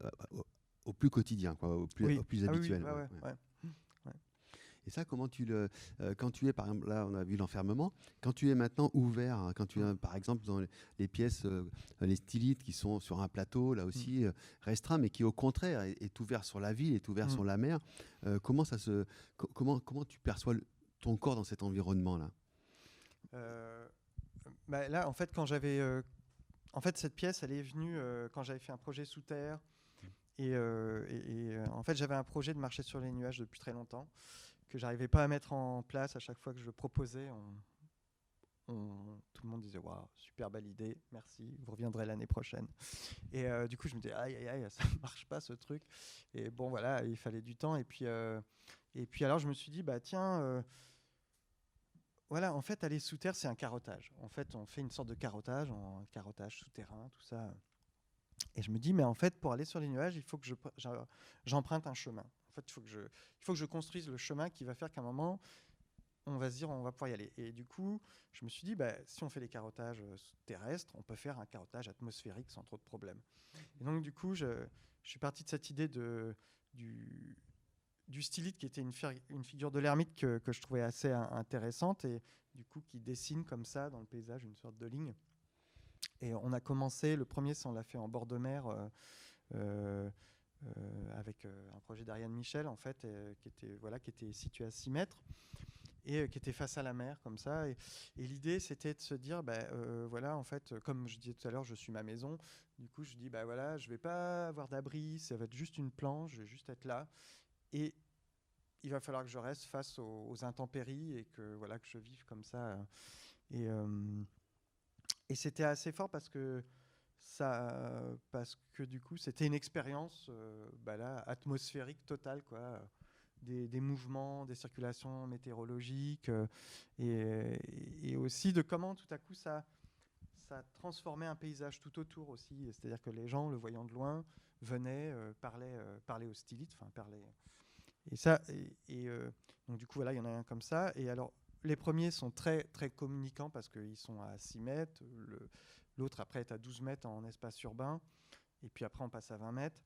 au, plus quotidien, quoi, au plus, au plus ah habituel. Oui, ouais, ouais, et ça, comment tu le, euh, quand tu es, par exemple, là, on a vu l'enfermement, quand tu es maintenant ouvert, hein, quand tu es, par exemple, dans les pièces, euh, les stylites qui sont sur un plateau, là aussi, mm. euh, restreint, mais qui, au contraire, est, ouvert sur la ville, est ouvert mm. sur la mer, comment, ça se, comment, comment tu perçois ton corps dans cet environnement-là? Bah, Là, en fait, quand j'avais. en fait, cette pièce, elle est venue quand j'avais fait un projet sous terre. Et, et en fait, j'avais un projet de marcher sur les nuages depuis très longtemps que j'arrivais pas à mettre en place à chaque fois que je proposais. Tout le monde disait waouh super belle idée merci vous reviendrez l'année prochaine. Et euh, du coup je me disais aïe aïe aïe ça <laughs> marche pas ce truc. Et bon voilà il fallait du temps. Et puis euh, et puis alors je me suis dit bah tiens euh, voilà en fait aller sous terre c'est un carottage. En fait on fait une sorte de carottage en carottage souterrain tout ça. Et je me dis mais en fait pour aller sur les nuages il faut que j'emprunte un chemin il faut que je, construise le chemin qui va faire qu'à un moment, on va se dire, on va pouvoir y aller. Et du coup, je me suis dit, bah, si on fait les carottages euh, terrestres, on peut faire un carottage atmosphérique sans trop de problèmes. Et donc, du coup, je, suis parti de cette idée du, stylite qui était une, figure de l'ermite que, je trouvais assez intéressante et du coup qui dessine comme ça dans le paysage une sorte de ligne. Et on a commencé, le premier, on l'a fait en bord de mer. Euh, euh, avec un projet d'Ariane Michel en fait qui était voilà qui était situé à 6 mètres et qui était face à la mer comme ça. Et, l'idée, c'était de se dire, bah, voilà, en fait, comme je disais tout à l'heure, je suis ma maison. Du coup, je dis, bah voilà, je vais pas avoir d'abri, ça va être juste une planche, je vais juste être là. Et il va falloir que je reste face aux, intempéries et que voilà que je vive comme ça. Et, et c'était assez fort parce que parce que du coup, c'était une expérience euh, bah là, atmosphérique totale, quoi. Des, mouvements, des circulations météorologiques, euh, et, aussi de comment tout à coup ça, ça transformait un paysage tout autour aussi. C'est-à-dire que les gens, le voyant de loin, venaient, euh, parlaient, parlaient aux stylites, enfin parlaient. Et ça, et, donc du coup, voilà, il y en a un comme ça. Et alors, les premiers sont très, très communicants parce qu'ils sont à 6 mètres. L'autre, après, est à 12 mètres en espace urbain. Et puis après, on passe à 20 mètres.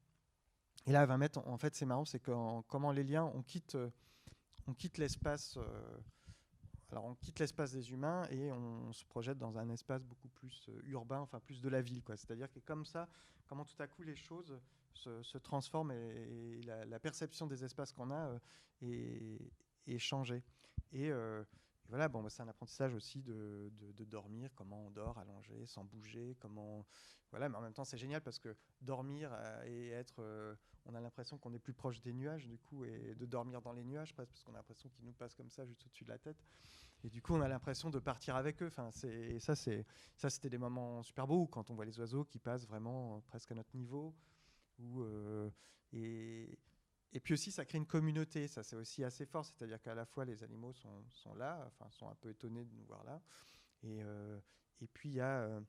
Et là, à 20 mètres, en fait, c'est marrant, c'est comment les liens, on quitte, euh, on quitte l'espace. Euh, alors, on quitte l'espace des humains et on, se projette dans un espace beaucoup plus euh, urbain, enfin plus de la ville. C'est-à-dire que comme ça, comment tout à coup les choses se, transforment et, la, perception des espaces qu'on a est, est, changée. Et voilà, bon, bah, c'est un apprentissage aussi de, dormir, comment on dort allongé, sans bouger, comment. Voilà, mais en même temps, c'est génial parce que dormir euh, et être. Euh, on a l'impression qu'on est plus proche des nuages, du coup, et de dormir dans les nuages, presque, parce qu'on a l'impression qu'ils nous passent comme ça juste au-dessus de la tête. Et du coup, on a l'impression de partir avec eux. Enfin, et ça, c'était des moments super beaux quand on voit les oiseaux qui passent vraiment presque à notre niveau. Euh, et, et puis aussi, ça crée une communauté. Ça, c'est aussi assez fort. C'est-à-dire qu'à la fois, les animaux sont, là, enfin, sont un peu étonnés de nous voir là. Et, euh, puis, il y a euh,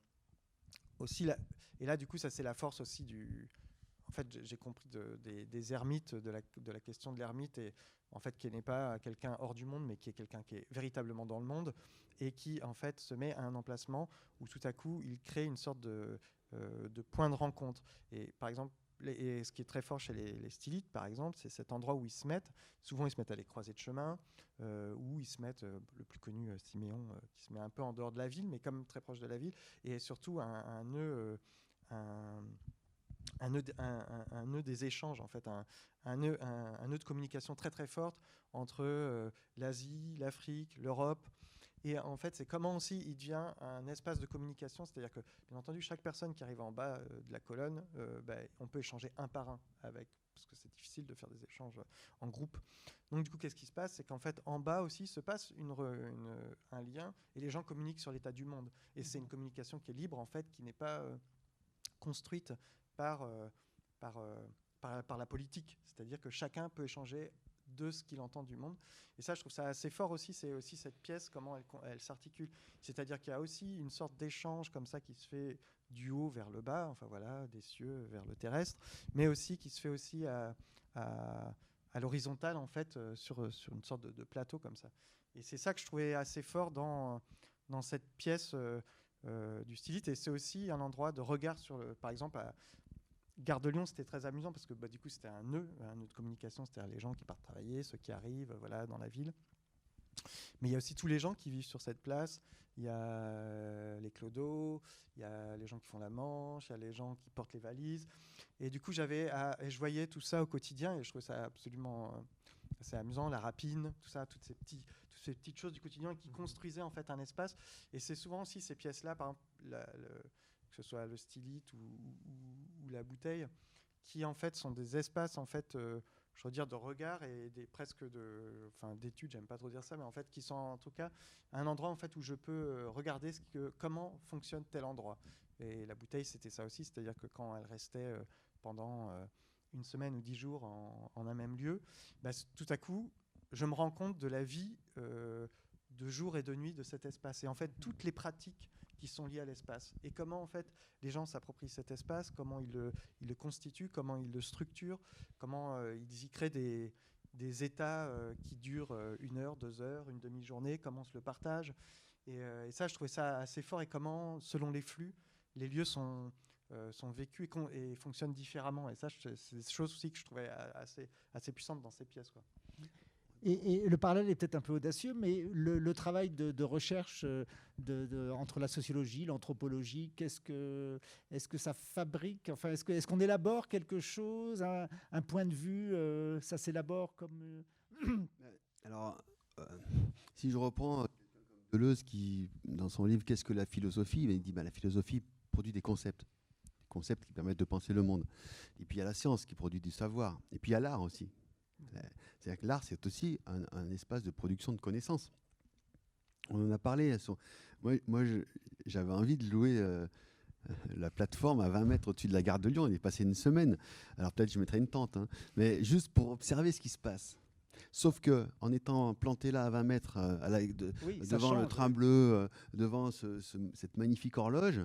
aussi. La... Et là, du coup, ça, c'est la force aussi du. En fait, j'ai compris de, des, ermites, de la, de la question de l'ermite, et en fait, qui n'est pas quelqu'un hors du monde, mais qui est quelqu'un qui est véritablement dans le monde, et qui, en fait, se met à un emplacement où tout à coup, il crée une sorte de, euh, de point de rencontre. Et par exemple, et ce qui est très fort chez les, stylites, par exemple, c'est cet endroit où ils se mettent. Souvent, ils se mettent à les croisées de chemin, euh, où ils se mettent, euh, le plus connu, euh, Siméon, qui se met un peu en dehors de la ville, mais comme très proche de la ville, et surtout un, nœud. Un nœud, un, nœud, des échanges, en fait, un, nœud, un, nœud de communication très très forte entre l'Asie, l'Afrique, l'Europe, et en fait, c'est comment aussi il devient un espace de communication, c'est-à-dire que, bien entendu, chaque personne qui arrive en bas euh, de la colonne, euh, ben, on peut échanger un par un avec, parce que c'est difficile de faire des échanges en groupe. Donc, du coup, qu'est-ce qui se passe? C'est qu'en fait, en bas aussi se passe une, un lien et les gens communiquent sur l'état du monde. Et c'est une communication qui est libre, en fait, qui n'est pas euh, construite par, par, par, par la politique. C'est-à-dire que chacun peut échanger de ce qu'il entend du monde. Et ça, je trouve ça assez fort aussi, c'est aussi cette pièce, comment elle, s'articule. C'est-à-dire qu'il y a aussi une sorte d'échange comme ça qui se fait du haut vers le bas, enfin voilà, des cieux vers le terrestre, mais aussi qui se fait aussi à, l'horizontale, en fait, euh, sur, sur une sorte de, plateau comme ça. Et c'est ça que je trouvais assez fort dans, dans cette pièce euh, euh, du stylite. Et c'est aussi un endroit de regard sur, le, par exemple, à, Gare de Lyon, c'était très amusant parce que bah, du coup, c'était un nœud, un nœud de communication, c'est-à-dire les gens qui partent travailler, ceux qui arrivent voilà, dans la ville. Mais il y a aussi tous les gens qui vivent sur cette place. Il y a euh, les clodos, il y a les gens qui font la manche, il y a les gens qui portent les valises. Et du coup, j'avais, je voyais tout ça au quotidien et je trouvais ça absolument euh, assez amusant, la rapine, tout ça, toutes ces, petites choses du quotidien qui construisaient en fait un espace. Et c'est souvent aussi ces pièces-là, par exemple, le, que ce soit le stylite ou, la bouteille, qui en fait sont des espaces en fait, euh, je veux dire de regard et des presque de, enfin d'études, j'aime pas trop dire ça, mais en fait qui sont en tout cas un endroit en fait où je peux euh, regarder ce que, comment fonctionne tel endroit. Et la bouteille c'était ça aussi, c'est-à-dire que quand elle restait euh, pendant une semaine ou dix jours en, un même lieu, bah, tout à coup je me rends compte de la vie de jour et de nuit de cet espace. Et en fait, toutes les pratiques qui sont liées à l'espace. Et comment, en fait, les gens s'approprient cet espace, comment ils le, constituent, comment ils le structurent, comment euh, ils y créent des, états euh, qui durent euh, une heure, deux heures, une demi-journée, comment se le partage. Et, ça, je trouvais ça assez fort. Et comment, selon les flux, les lieux sont, vécus et, fonctionnent différemment. Et ça, c'est des choses aussi que je trouvais assez, puissantes dans ces pièces. Et, le parallèle est peut-être un peu audacieux, mais le, travail de, recherche de, entre la sociologie, l'anthropologie, qu'est-ce que, est-ce que ça fabrique Enfin, est-ce, qu'on élabore quelque chose, un, point de vue euh, Ça s'élabore comme. Euh, <clears throat> Alors, euh, si je reprends Deleuze qui, dans son livre Qu'est-ce que la philosophie Il dit bah, la philosophie produit des concepts. Des concepts qui permettent de penser le monde. Et puis il y a la science qui produit du savoir. Et puis il y a l'art aussi. C'est-à-dire que l'art, c'est aussi un, un, espace de production de connaissances. On en a parlé. Moi, moi j'avais envie de louer euh, la plateforme à 20 mètres au-dessus de la gare de Lyon. On est passé une semaine. Alors peut-être je mettrai une tente, hein, mais juste pour observer ce qui se passe. Sauf que en étant planté là à 20 mètres, euh, à la, de, oui, devant change, le train oui. bleu, euh, devant ce, ce, cette magnifique horloge,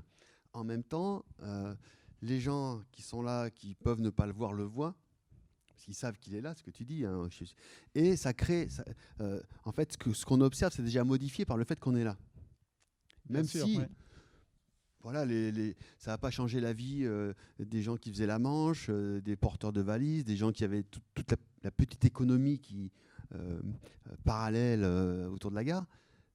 en même temps, euh, les gens qui sont là, qui peuvent ne pas le voir, le voient parce qu'ils savent qu'il est là, ce que tu dis. Hein. Et ça crée, ça, euh, en fait, ce qu'on ce observe, c'est déjà modifié par le fait qu'on est là. Même si, ouais. voilà, les, les, ça n'a pas changé la vie euh, des gens qui faisaient la manche, euh, des porteurs de valises, des gens qui avaient tout, toute la, la, petite économie qui parallèle autour de la gare.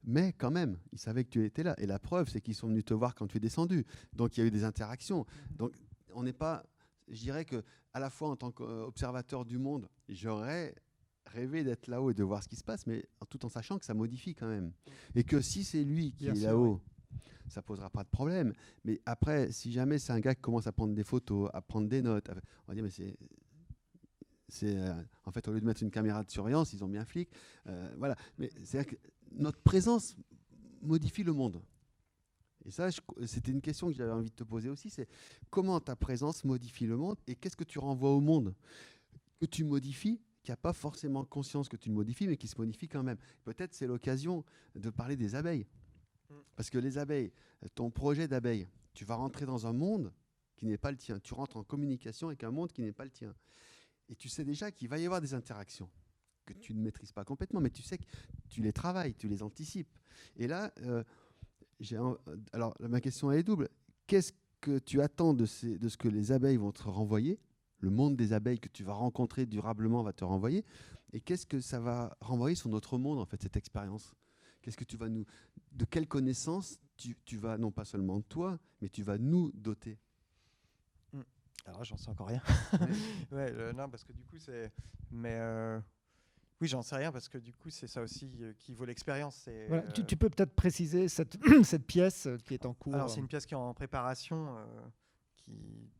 Mais quand même, ils savaient que tu étais là. Et la preuve, c'est qu'ils sont venus te voir quand tu es descendu. Donc il y a eu des interactions. Donc on n'est pas je dirais que à la fois en tant qu'observateur du monde, j'aurais rêvé d'être là-haut et de voir ce qui se passe, mais tout en sachant que ça modifie quand même. Et que si c'est lui qui Bien est là-haut, oui. ça posera pas de problème. Mais après, si jamais c'est un gars qui commence à prendre des photos, à prendre des notes, on va dire mais c'est c'est euh, en fait au lieu de mettre une caméra de surveillance, ils ont mis un flic. Euh, voilà. Mais c'est que notre présence modifie le monde. Et ça, c'était une question que j'avais envie de te poser aussi, c'est comment ta présence modifie le monde et qu'est-ce que tu renvoies au monde? Que tu modifies, qui n'a pas forcément conscience que tu le modifies, mais qui se modifie quand même. Peut-être c'est l'occasion de parler des abeilles. Parce que les abeilles, ton projet d'abeille, tu vas rentrer dans un monde qui n'est pas le tien. Tu rentres en communication avec un monde qui n'est pas le tien. Et tu sais déjà qu'il va y avoir des interactions que tu ne maîtrises pas complètement, mais tu sais que tu les travailles, tu les anticipes. Et là, euh. Alors ma question est double. Qu'est-ce que tu attends de, ces, de ce que les abeilles vont te renvoyer? Le monde des abeilles que tu vas rencontrer durablement va te renvoyer. Et qu'est-ce que ça va renvoyer sur notre monde, en fait, cette expérience? Qu'est-ce que tu vas nous. De quelle connaissance tu, tu, vas, non pas seulement toi, mais tu vas nous doter? Mmh. Alors, j'en sais encore rien. <laughs> ouais, euh, non, parce que du coup, c'est. Mais. Euh... Oui, j'en sais rien parce que du coup, c'est ça aussi euh, qui vaut l'expérience. Voilà, tu, tu, peux peut-être préciser cette, <clears throat> cette, pièce euh, qui est en cours Alors, c'est une pièce qui est en préparation, euh, qui,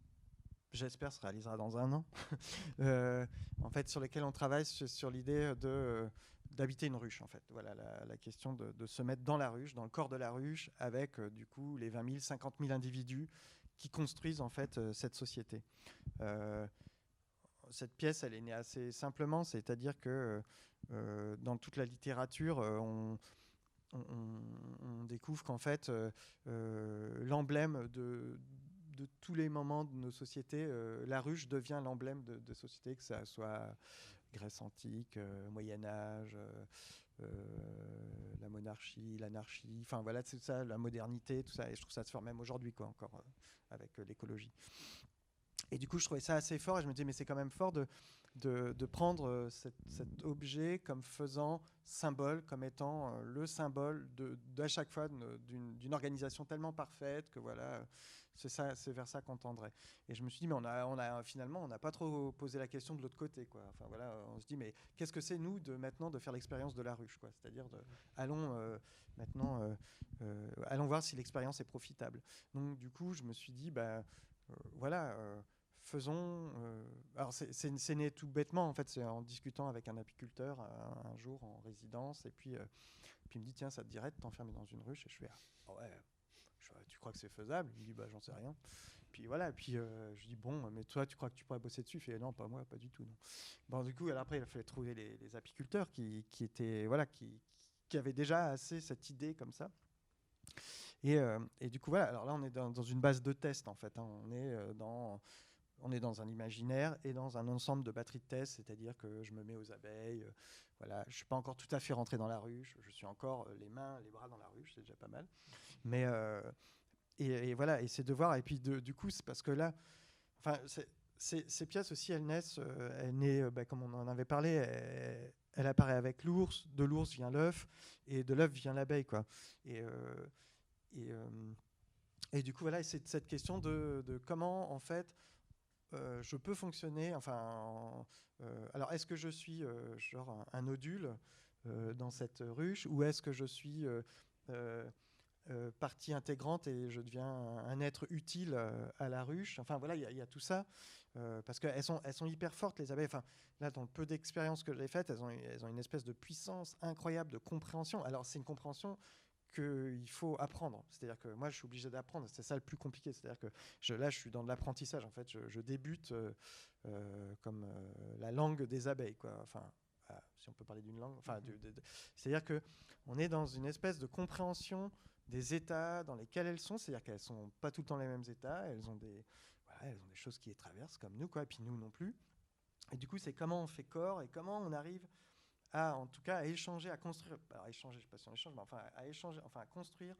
j'espère, se réalisera dans un an. <laughs> euh, en fait, sur lesquelles on travaille sur, l'idée de d'habiter une ruche en fait voilà la, la question de, de, se mettre dans la ruche dans le corps de la ruche avec euh, du coup les 20 000 50 000 individus qui construisent en fait euh, cette société euh, cette pièce, elle est née assez simplement, c'est-à-dire que euh, dans toute la littérature, euh, on, découvre qu'en fait, euh, l'emblème de, tous les moments de nos sociétés, la ruche devient l'emblème de, de sociétés, que ça soit Grèce antique, Moyen Âge. Euh, la monarchie, l'anarchie, enfin voilà, c'est ça, la modernité, tout ça, et je trouve ça se fait même aujourd'hui, quoi, encore euh, avec l'écologie. Et du coup, je trouvais ça assez fort et je me disais, mais c'est quand même fort de, de, de prendre euh, cet, objet comme faisant symbole, comme étant euh, le symbole d'à chaque fois d'une organisation tellement parfaite que voilà, c'est ça, c'est vers ça qu'on tendrait. Et je me suis dit, mais on a, on a finalement, on n'a pas trop posé la question de l'autre côté, quoi. Enfin voilà, on se dit, mais qu'est-ce que c'est nous de maintenant de faire l'expérience de la ruche, C'est-à-dire, allons euh, maintenant, euh, euh, allons voir si l'expérience est profitable. Donc du coup, je me suis dit, bah voilà faisons. Euh, alors, c'est né tout bêtement, en fait, c'est en discutant avec un apiculteur un, jour en résidence, et puis, euh, puis il me dit Tiens, ça te dirait de t'enfermer dans une ruche Et je fais ah, Ouais, tu crois que c'est faisable? Il me dit Bah, j'en sais rien. Puis voilà, puis euh, je dis Bon, mais toi, tu crois que tu pourrais bosser dessus? Il fait Non, pas moi, pas du tout. Non. Bon, du coup, après, il a fallu trouver les, les apiculteurs qui, qui, étaient. Voilà, qui, qui avait déjà assez cette idée comme ça. Et, euh, et, du coup, voilà, alors là, on est dans, une base de test, en fait. Hein. On, est, euh, dans, on est dans un imaginaire et dans un ensemble de batteries de test, c'est-à-dire que je me mets aux abeilles. Euh, voilà, je ne suis pas encore tout à fait rentré dans la ruche, je suis encore les mains, les bras dans la ruche, c'est déjà pas mal. Mais, et, voilà, et c'est de voir, et puis du coup, c'est parce que là, enfin, ces pièces aussi, elles naissent, elles naissent, bah, comme on en avait parlé, elles, elle apparaît avec l'ours, de l'ours vient l'œuf, et de l'œuf vient l'abeille. quoi. Et, et, euh, et, du coup, voilà, c'est cette question de, comment, en fait, euh, je peux fonctionner. Enfin, alors, est-ce que je suis genre un, nodule dans cette ruche, ou est-ce que je suis partie intégrante et je deviens un, être utile à la ruche? Enfin, voilà, il y, y, a tout ça. Euh, parce qu'elles sont, elles sont hyper fortes, les abeilles. Enfin, là, dans le peu d'expériences que j'ai faites, elles ont, elles ont une espèce de puissance incroyable de compréhension. Alors, c'est une compréhension qu'il faut apprendre. C'est-à-dire que moi, je suis obligé d'apprendre. C'est ça le plus compliqué. C'est-à-dire que je, là, je suis dans de l'apprentissage. En fait, je, débute euh, euh, comme la langue des abeilles. Quoi. Enfin, ah, si on peut parler d'une langue. Enfin, c'est-à-dire que on est dans une espèce de compréhension des états dans lesquels elles sont. C'est-à-dire qu'elles sont pas tout le temps les mêmes états. Elles ont des elles ont des choses qui les traversent comme nous, quoi, et puis nous non plus. Et du coup, c'est comment on fait corps et comment on arrive à, en tout cas, à échanger, à construire, alors échanger, je sais pas si on échange, mais enfin, à échanger, enfin, à construire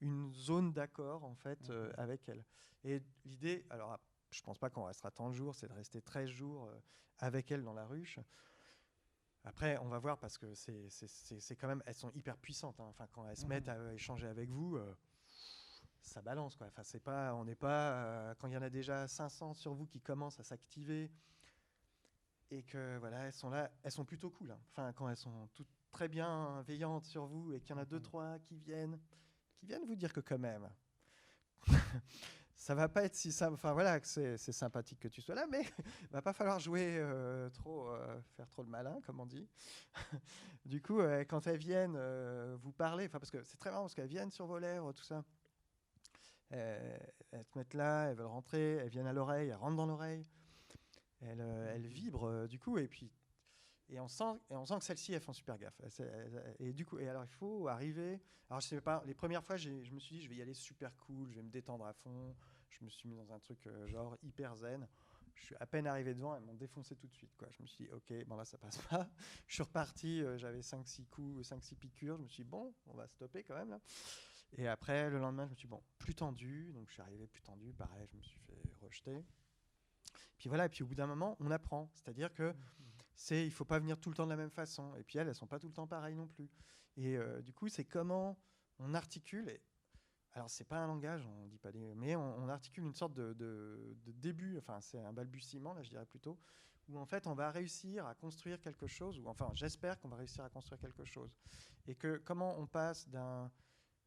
une zone d'accord, en fait, euh, avec elle. Et l'idée, alors, je pense pas qu'on restera tant de jours, c'est de rester 13 jours euh, avec elle dans la ruche. Après, on va voir parce que c'est quand même, elles sont hyper puissantes. Hein. Enfin, quand elles se mhm. mettent à échanger avec vous, euh, ça balance quoi. Enfin, c'est pas, on n'est pas euh, quand il y en a déjà 500 sur vous qui commencent à s'activer et que voilà, elles sont là, elles sont plutôt cool. Hein. Enfin, quand elles sont toutes très bien veillantes sur vous et qu'il y en a deux mm. trois qui viennent, qui viennent vous dire que quand même. <laughs> ça va pas être si ça enfin voilà c'est sympathique que tu sois là mais <laughs> va pas falloir jouer euh, trop euh, faire trop le malin comme on dit <laughs> du coup quand elles viennent vous parler enfin parce que c'est très marrant parce qu'elles viennent sur vos lèvres tout ça elles, se mettent là, elles veulent rentrer, elles viennent à l'oreille, elles rentrent dans l'oreille, euh, elles, vibrent euh, du coup, et puis et on sent, et on sent que celles-ci elles font super gaffe. Et du coup, et alors il faut arriver. Alors je sais pas, les premières fois, je me suis dit je vais y aller super cool, je vais me détendre à fond. Je me suis mis dans un truc euh, genre hyper zen. Je suis à peine arrivé devant, elles m'ont défoncé tout de suite. Quoi. Je me suis dit, ok, bon là ça passe pas. <laughs> Je suis reparti, j'avais 5-6 coups, 5-6 piqûres. Je me suis dit, bon, on va stopper quand même là. Et après, le lendemain, je me suis dit, bon, plus tendu. Donc, je suis arrivé plus tendu. Pareil, je me suis fait rejeter. Puis voilà, et puis au bout d'un moment, on apprend. C'est-à-dire que c'est, il faut pas venir tout le temps de la même façon. Et puis elles, elles sont pas tout le temps pareilles non plus. Et euh, du coup, c'est comment on articule. Et, alors, c'est pas un langage, on dit pas des, mais on, articule une sorte de, de, début. Enfin, c'est un balbutiement, là, je dirais plutôt, où en fait, on va réussir à construire quelque chose. Ou enfin, j'espère qu'on va réussir à construire quelque chose. Et que comment on passe d'un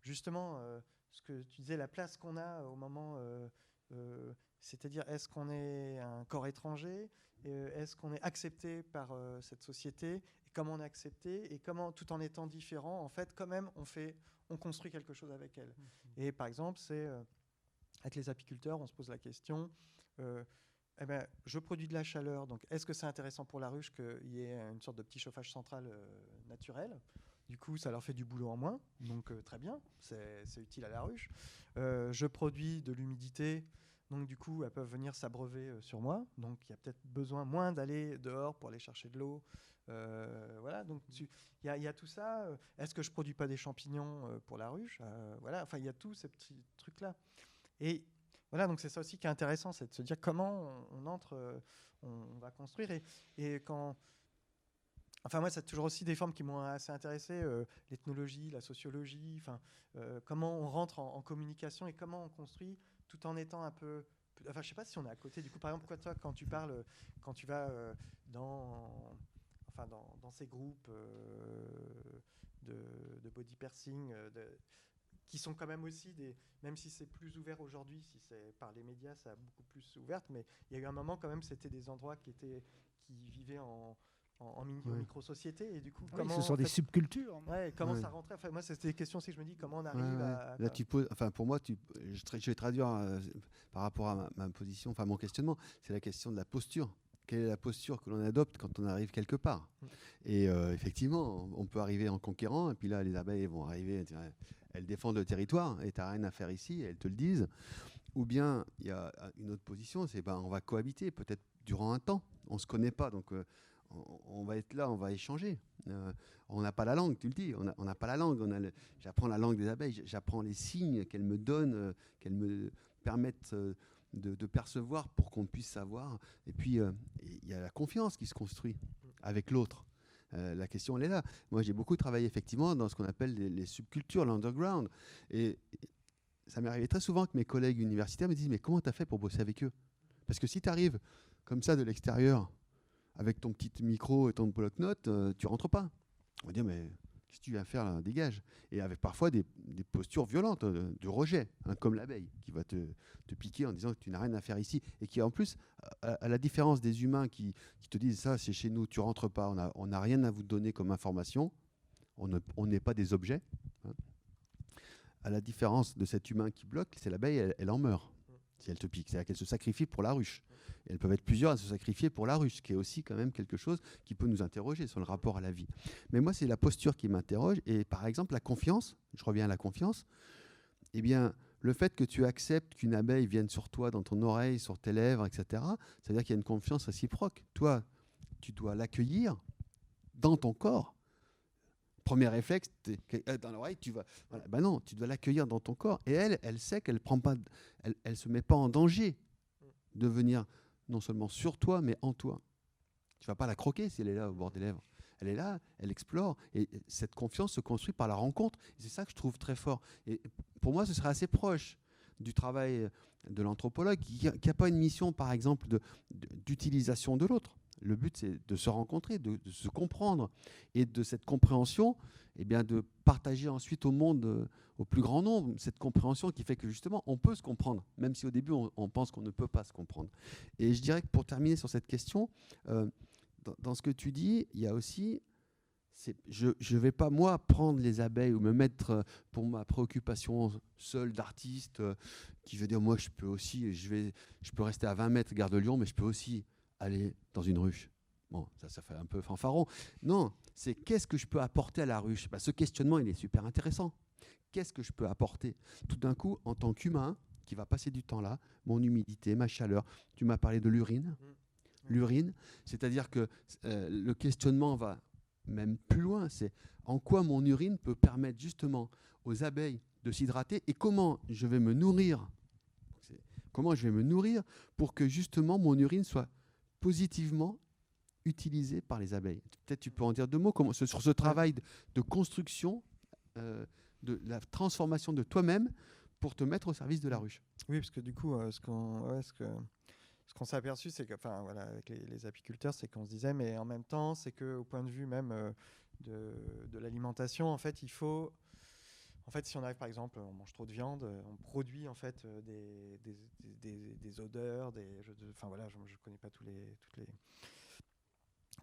justement, euh, ce que tu disais, la place qu'on a au moment, euh, c'est-à-dire est-ce qu'on est un corps étranger, est-ce qu'on est accepté par cette société, et comment on est accepté, et comment, tout en étant différent, en fait, quand même, on fait, on construit quelque chose avec elle. Mmh, mmh. Et par exemple, c'est avec les apiculteurs, on se pose la question. Eh ben, je produis de la chaleur, donc est-ce que c'est intéressant pour la ruche qu'il y ait une sorte de petit chauffage central naturel? Du coup, ça leur fait du boulot en moins, donc euh, très bien, c'est utile à la ruche. Euh, je produis de l'humidité, donc du coup, elles peuvent venir s'abreuver euh, sur moi. Donc il y a peut-être besoin moins d'aller dehors pour aller chercher de l'eau. voilà, donc il y, a tout ça. Est-ce que je produis pas des champignons pour la ruche? Voilà, enfin il y a tous ces petits trucs là. Et voilà, donc c'est ça aussi qui est intéressant, c'est de se dire comment on, entre, on, va construire. Et, quand Enfin, moi, c'est toujours aussi des formes qui m'ont assez intéressé, euh, l'ethnologie, la sociologie, enfin, euh, comment on rentre en, communication et comment on construit tout en étant un peu. Enfin, je sais pas si on est à côté. Du coup, par exemple, pourquoi toi, quand tu parles, quand tu vas euh, dans, enfin, dans, dans, ces groupes de, de, body piercing, de, qui sont quand même aussi des, même si c'est plus ouvert aujourd'hui, si c'est par les médias, ça a beaucoup plus ouvert, mais il y a eu un moment quand même, c'était des endroits qui étaient, qui vivaient en en, micro-société. Et du coup, comment, ce sont des subcultures. Ouais, comment ça rentrait? Enfin, Moi, c'était des questions si je me dis comment on arrive à. Là, tu enfin, pour moi, tu, je, vais traduire euh, par rapport à ma, position, enfin mon questionnement, c'est la question de la posture. quelle est la posture que l'on adopte quand on arrive quelque part? Mm. Et euh, effectivement, on peut arriver en conquérant, et puis là, les abeilles vont arriver, elles défendent le territoire, et tu n'as rien à faire ici, elles te le disent. Ou bien, il y a une autre position, c'est ben, on va cohabiter, peut-être durant un temps. On ne se connaît pas, donc euh, on, va être là, on va échanger. Euh, on n'a pas la langue, tu le dis, on n'a pas la langue. J'apprends la langue des abeilles, j'apprends les signes qu'elles me donnent, qu'elles me permettent de, percevoir pour qu'on puisse savoir. Et puis, euh, il y a la confiance qui se construit avec l'autre. Euh, la question, elle est là. Moi, j'ai beaucoup travaillé effectivement dans ce qu'on appelle les, subcultures, l'underground. Et, ça m'est arrivé très souvent que mes collègues universitaires me disent Mais comment tu as fait pour bosser avec eux? Parce que si tu arrives comme ça de l'extérieur, avec ton petit micro et ton bloc-notes, euh, tu rentres pas. On va dire Mais Qu'est-ce que tu viens faire là Dégage. Et avec parfois des, postures violentes euh, de, rejet, hein, comme l'abeille, qui va te, piquer en disant que tu n'as rien à faire ici. Et qui, en plus, à, la différence des humains qui, te disent ça, c'est chez nous, tu rentres pas, on n'a rien à vous donner comme information, on n'est pas des objets. Hein. À la différence de cet humain qui bloque, c'est l'abeille, elle en meurt si elle te pique. C'est-à-dire qu'elle se sacrifie pour la ruche. Elles peuvent être plusieurs à se sacrifier pour la ruche, ce qui est aussi quand même quelque chose qui peut nous interroger sur le rapport à la vie. Mais moi, c'est la posture qui m'interroge. Et par exemple, la confiance, je reviens à la confiance, eh bien, le fait que tu acceptes qu'une abeille vienne sur toi, dans ton oreille, sur tes lèvres, etc., c'est-à-dire qu'il y a une confiance réciproque. Toi, tu dois l'accueillir dans ton corps premier réflexe, euh, dans l'oreille, tu vas. Ben non, tu dois l'accueillir dans ton corps. Et elle, elle sait qu'elle prend pas, elle se met pas en danger de venir non seulement sur toi, mais en toi. Tu vas pas la croquer si elle est là au bord des lèvres. Elle est là, elle explore, et cette confiance se construit par la rencontre. C'est ça que je trouve très fort. Et pour moi, ce serait assez proche du travail de l'anthropologue, qui n'a pas une mission, par exemple, d'utilisation de l'autre. Le but, c'est de se rencontrer, de, se comprendre, et de cette compréhension, eh bien, de partager ensuite au monde, euh, au plus grand nombre, cette compréhension qui fait que justement, on peut se comprendre, même si au début, on, pense qu'on ne peut pas se comprendre. Et je dirais que pour terminer sur cette question, euh, dans, ce que tu dis, il y a aussi je ne vais pas, moi, prendre les abeilles ou me mettre euh, pour ma préoccupation seule d'artiste, qui veut dire, moi, je peux aussi, je, peux rester à 20 mètres, garde de Lyon, mais je peux aussi aller dans une ruche. Bon, ça, ça fait un peu fanfaron. Non, c'est qu'est-ce que je peux apporter à la ruche? Bah, Ce questionnement, il est super intéressant. Qu'est-ce que je peux apporter? Tout d'un coup, en tant qu'humain, qui va passer du temps là, mon humidité, ma chaleur, tu m'as parlé de l'urine. Mmh. L'urine, c'est-à-dire que euh, le questionnement va même plus loin, c'est en quoi mon urine peut permettre justement aux abeilles de s'hydrater et comment je vais me nourrir? Comment je vais me nourrir pour que justement mon urine soit positivement utilisé par les abeilles. Peut-être tu peux en dire deux mots sur ce travail de, construction, euh, de la transformation de toi-même pour te mettre au service de la ruche. Oui, parce que du coup, euh, ce qu'on que, s'est aperçu, c'est que, voilà, avec les, apiculteurs, c'est qu'on se disait, mais en même temps, c'est qu'au point de vue même euh, de, de l'alimentation, en fait, il faut en fait, si on arrive par exemple, on mange trop de viande, on produit en fait des, des, des, odeurs, des, enfin voilà, je, ne connais pas tous les, toutes les,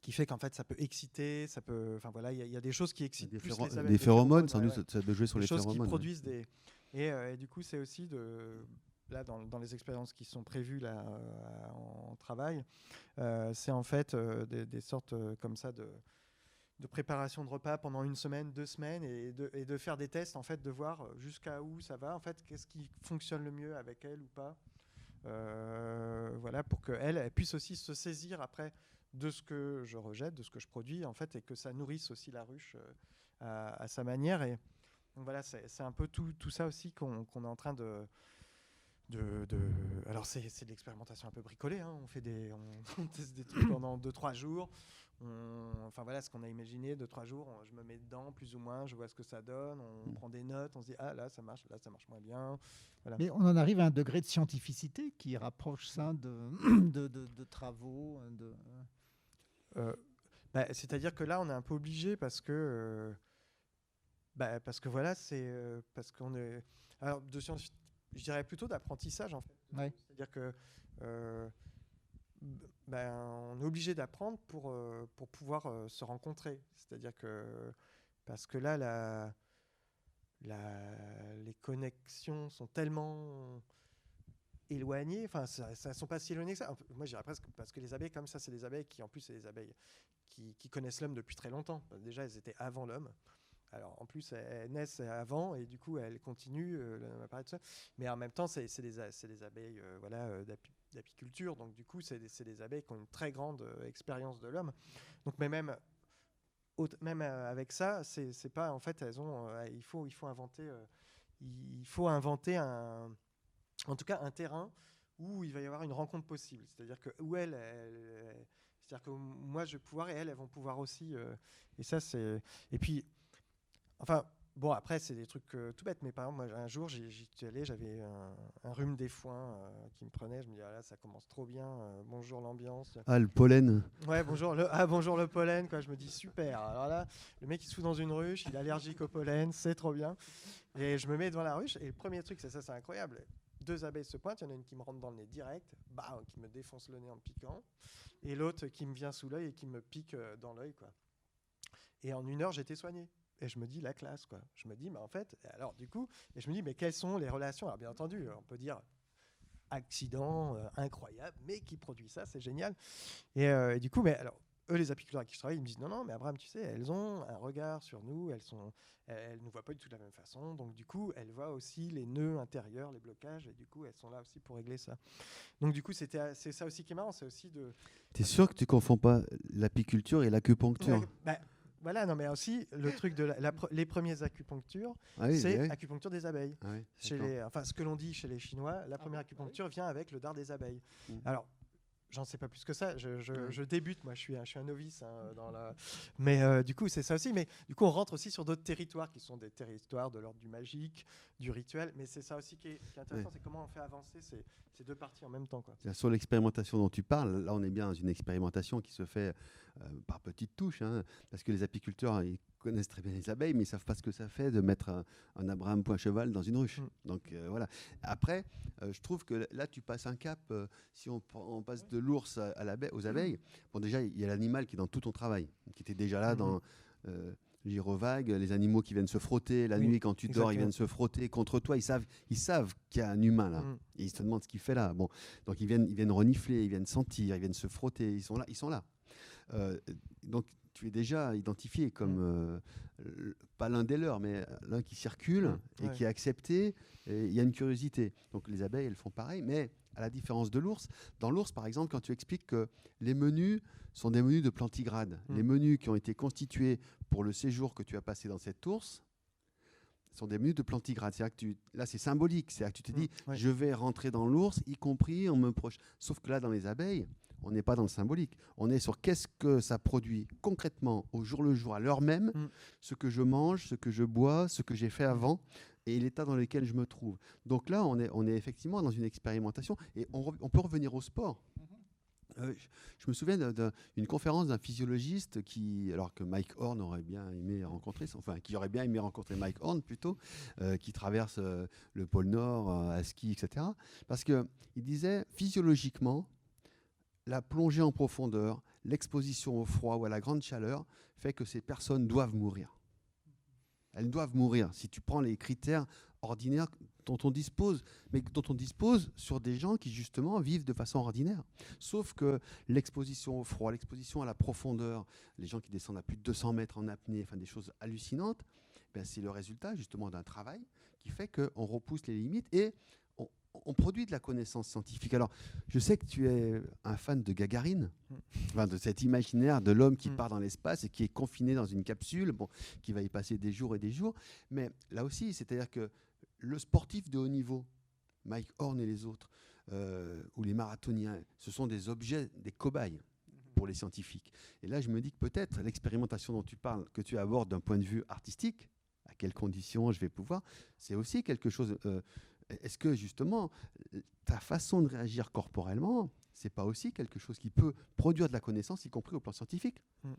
qui fait qu'en fait ça peut exciter, ça peut, enfin voilà, il y, a des choses qui excitent des, plus les abeilles, des phéromones, sans doute, ça doit jouer sur les choses phéromones. qui produisent des, euh, et, du coup c'est aussi de là dans, dans, les expériences qui sont prévues là euh, en, travail, euh, c'est en fait des, sortes comme ça de de préparation de repas pendant une semaine, deux semaines, et de, et de faire des tests, en fait, de voir jusqu'à où ça va, en fait, qu'est-ce qui fonctionne le mieux avec elle ou pas. Euh, voilà, pour qu'elle elle puisse aussi se saisir après de ce que je rejette, de ce que je produis, en fait, et que ça nourrisse aussi la ruche euh, à, sa manière. Et voilà, c'est un peu tout, tout ça aussi qu'on est en train de, de, de, alors c'est de l'expérimentation un peu bricolée. Hein. On fait des, on, <laughs> teste des trucs pendant 2-3 jours enfin voilà ce qu'on a imaginé, deux trois jours, je me mets dedans plus ou moins, je vois ce que ça donne, on mm. prend des notes, on se dit ah là ça marche, là ça marche moins bien. Mais on en arrive à un degré de scientificité qui rapproche ça de, <clears throat> de, travaux. De... Euh, bah, c'est-à-dire que là on est un peu obligé parce que euh, bah, parce que voilà c'est euh, parce qu'on est alors de science, je dirais plutôt d'apprentissage en fait. C'est-à-dire que ben, on est obligé d'apprendre pour, euh, pour pouvoir euh, se rencontrer. C'est-à-dire que, parce que là, les connexions sont tellement éloignées. Enfin, ça, ne sont pas si éloignées que ça. Moi, je dirais presque parce que les abeilles, comme ça, c'est des abeilles qui, en plus, c'est des abeilles qui, connaissent l'homme depuis très longtemps. Déjà, elles étaient avant l'homme. Alors en plus, elles naissent avant et du coup, elles continuent euh, Mais en même temps, c'est des, des, abeilles voilà, d'apiculture. Donc du coup, c'est des, des, abeilles qui ont une très grande expérience de l'homme. Donc mais même, même avec ça, c'est pas en fait, elles ont, il faut, il faut inventer, il faut inventer un, en tout cas un terrain où il va y avoir une rencontre possible. C'est-à-dire que où elle, c'est-à-dire que moi je vais pouvoir et elles, elles vont pouvoir aussi. et ça c'est. Et puis Enfin, bon, après, c'est des trucs euh, tout bêtes. Mais par exemple, moi, un jour, j'y suis allé, j'avais un, rhume des foins euh, qui me prenait. Je me dis, ah là, ça commence trop bien. Euh, bonjour l'ambiance. Ah, le pollen. Ouais, bonjour le, ah, bonjour le pollen. Quoi. Je me dis, super. Alors là, le mec, il se fout dans une ruche, il est allergique au pollen, c'est trop bien. Et je me mets devant la ruche. Et le premier truc, c'est ça, c'est incroyable. Deux abeilles se pointent. Il y en a une qui me rentre dans le nez direct, bah, qui me défonce le nez en me piquant. Et l'autre qui me vient sous l'œil et qui me pique dans l'œil. quoi. Et en une heure, j'étais soigné. Et je me dis la classe, quoi. Je me dis, mais en fait, alors du coup, et je me dis, mais quelles sont les relations? Alors bien entendu, on peut dire accident euh, incroyable, mais qui produit ça, c'est génial. Euh, et, du coup, mais alors eux, les apiculteurs avec qui je travaille, ils me disent non, non, mais Abraham, tu sais, elles ont un regard sur nous, elles sont, elles, nous voient pas du tout de la même façon, donc du coup, elles voient aussi les nœuds intérieurs, les blocages, et du coup, elles sont là aussi pour régler ça. Donc du coup, c'était, c'est ça aussi qui est marrant, c'est aussi de. T'es sûr que tu confonds pas l'apiculture et l'acupuncture? Bah, voilà, non, mais aussi le truc de les premiers acupunctures, ah c'est acupuncture des abeilles. Ah chez les, enfin, ce que l'on dit chez les Chinois, la première acupuncture vient avec le dard des abeilles. Mmh. Alors, J'en sais pas plus que ça. Je, débute, moi, je suis un, je suis un novice hein, dans la. Mais euh, du coup, c'est ça aussi. Mais du coup, on rentre aussi sur d'autres territoires qui sont des territoires de l'ordre du magique, du rituel. Mais c'est ça aussi qui est, intéressant, c'est comment on fait avancer ces, ces, deux parties en même temps. Quoi. Sur l'expérimentation dont tu parles, là, on est bien dans une expérimentation qui se fait par petites touches, hein, parce que les apiculteurs, ils connaissent très bien les abeilles, mais ils savent pas ce que ça fait de mettre un, Abraham point cheval dans une ruche. Mm. Donc euh, voilà. Après, je trouve que là, tu passes un cap. si on, on passe de l'ours à, aux abeilles, bon déjà il y a l'animal qui est dans tout ton travail, qui était déjà là dans euh, Girovague, les animaux qui viennent se frotter la nuit quand tu dors, ils viennent se frotter contre toi. Ils savent, ils savent qu'il y a un humain là. Mm. ils se demandent ce qu'il fait là. Bon, donc ils viennent, ils viennent renifler, ils viennent sentir, ils viennent se frotter. Ils sont là, ils sont là. Euh, donc tu es déjà identifié comme mm. euh, pas l'un des leurs, mais l'un qui circule et qui est accepté. Il y a une curiosité. Donc les abeilles, elles font pareil, mais à la différence de l'ours. Dans l'ours, par exemple, quand tu expliques que les menus sont des menus de plantigrade, mm. les menus qui ont été constitués pour le séjour que tu as passé dans cette ours, sont des menus de plantigrade. C'est que tu, là, c'est symbolique. C'est que tu te dis, mm, je vais rentrer dans l'ours, y compris en me proche. Sauf que là, dans les abeilles, on n'est pas dans le symbolique. On est sur qu'est-ce que ça produit concrètement au jour le jour, à l'heure même, mm. ce que je mange, ce que je bois, ce que j'ai fait avant et l'état dans lequel je me trouve. Donc là, on est, on est effectivement dans une expérimentation et on, peut revenir au sport. Mm-hmm. Euh, je, me souviens d'une conférence d'un physiologiste qui, alors que Mike Horn aurait bien aimé rencontrer, enfin qui aurait bien aimé rencontrer Mike Horn plutôt, euh, qui traverse euh, le pôle Nord à ski, etc. Parce qu'il disait physiologiquement, la plongée en profondeur, l'exposition au froid ou à la grande chaleur fait que ces personnes doivent mourir. Elles doivent mourir. Si tu prends les critères ordinaires dont on dispose, mais dont on dispose sur des gens qui justement vivent de façon ordinaire. Sauf que l'exposition au froid, l'exposition à la profondeur, les gens qui descendent à plus de 200 mètres en apnée, enfin des choses hallucinantes, ben c'est le résultat justement d'un travail qui fait qu'on repousse les limites et on produit de la connaissance scientifique. Alors, je sais que tu es un fan de Gagarine, mm. de cet imaginaire de l'homme qui mm. part dans l'espace et qui est confiné dans une capsule, bon, qui va y passer des jours et des jours. Mais là aussi, c'est-à-dire que le sportif de haut niveau, Mike Horn et les autres, euh, ou les marathoniens, ce sont des objets, des cobayes pour les scientifiques. Et là, je me dis que peut-être l'expérimentation dont tu parles, que tu abordes d'un point de vue artistique, à quelles conditions je vais pouvoir, c'est aussi quelque chose euh, est-ce que justement ta façon de réagir corporellement, c'est pas aussi quelque chose qui peut produire de la connaissance, y compris au plan scientifique mm.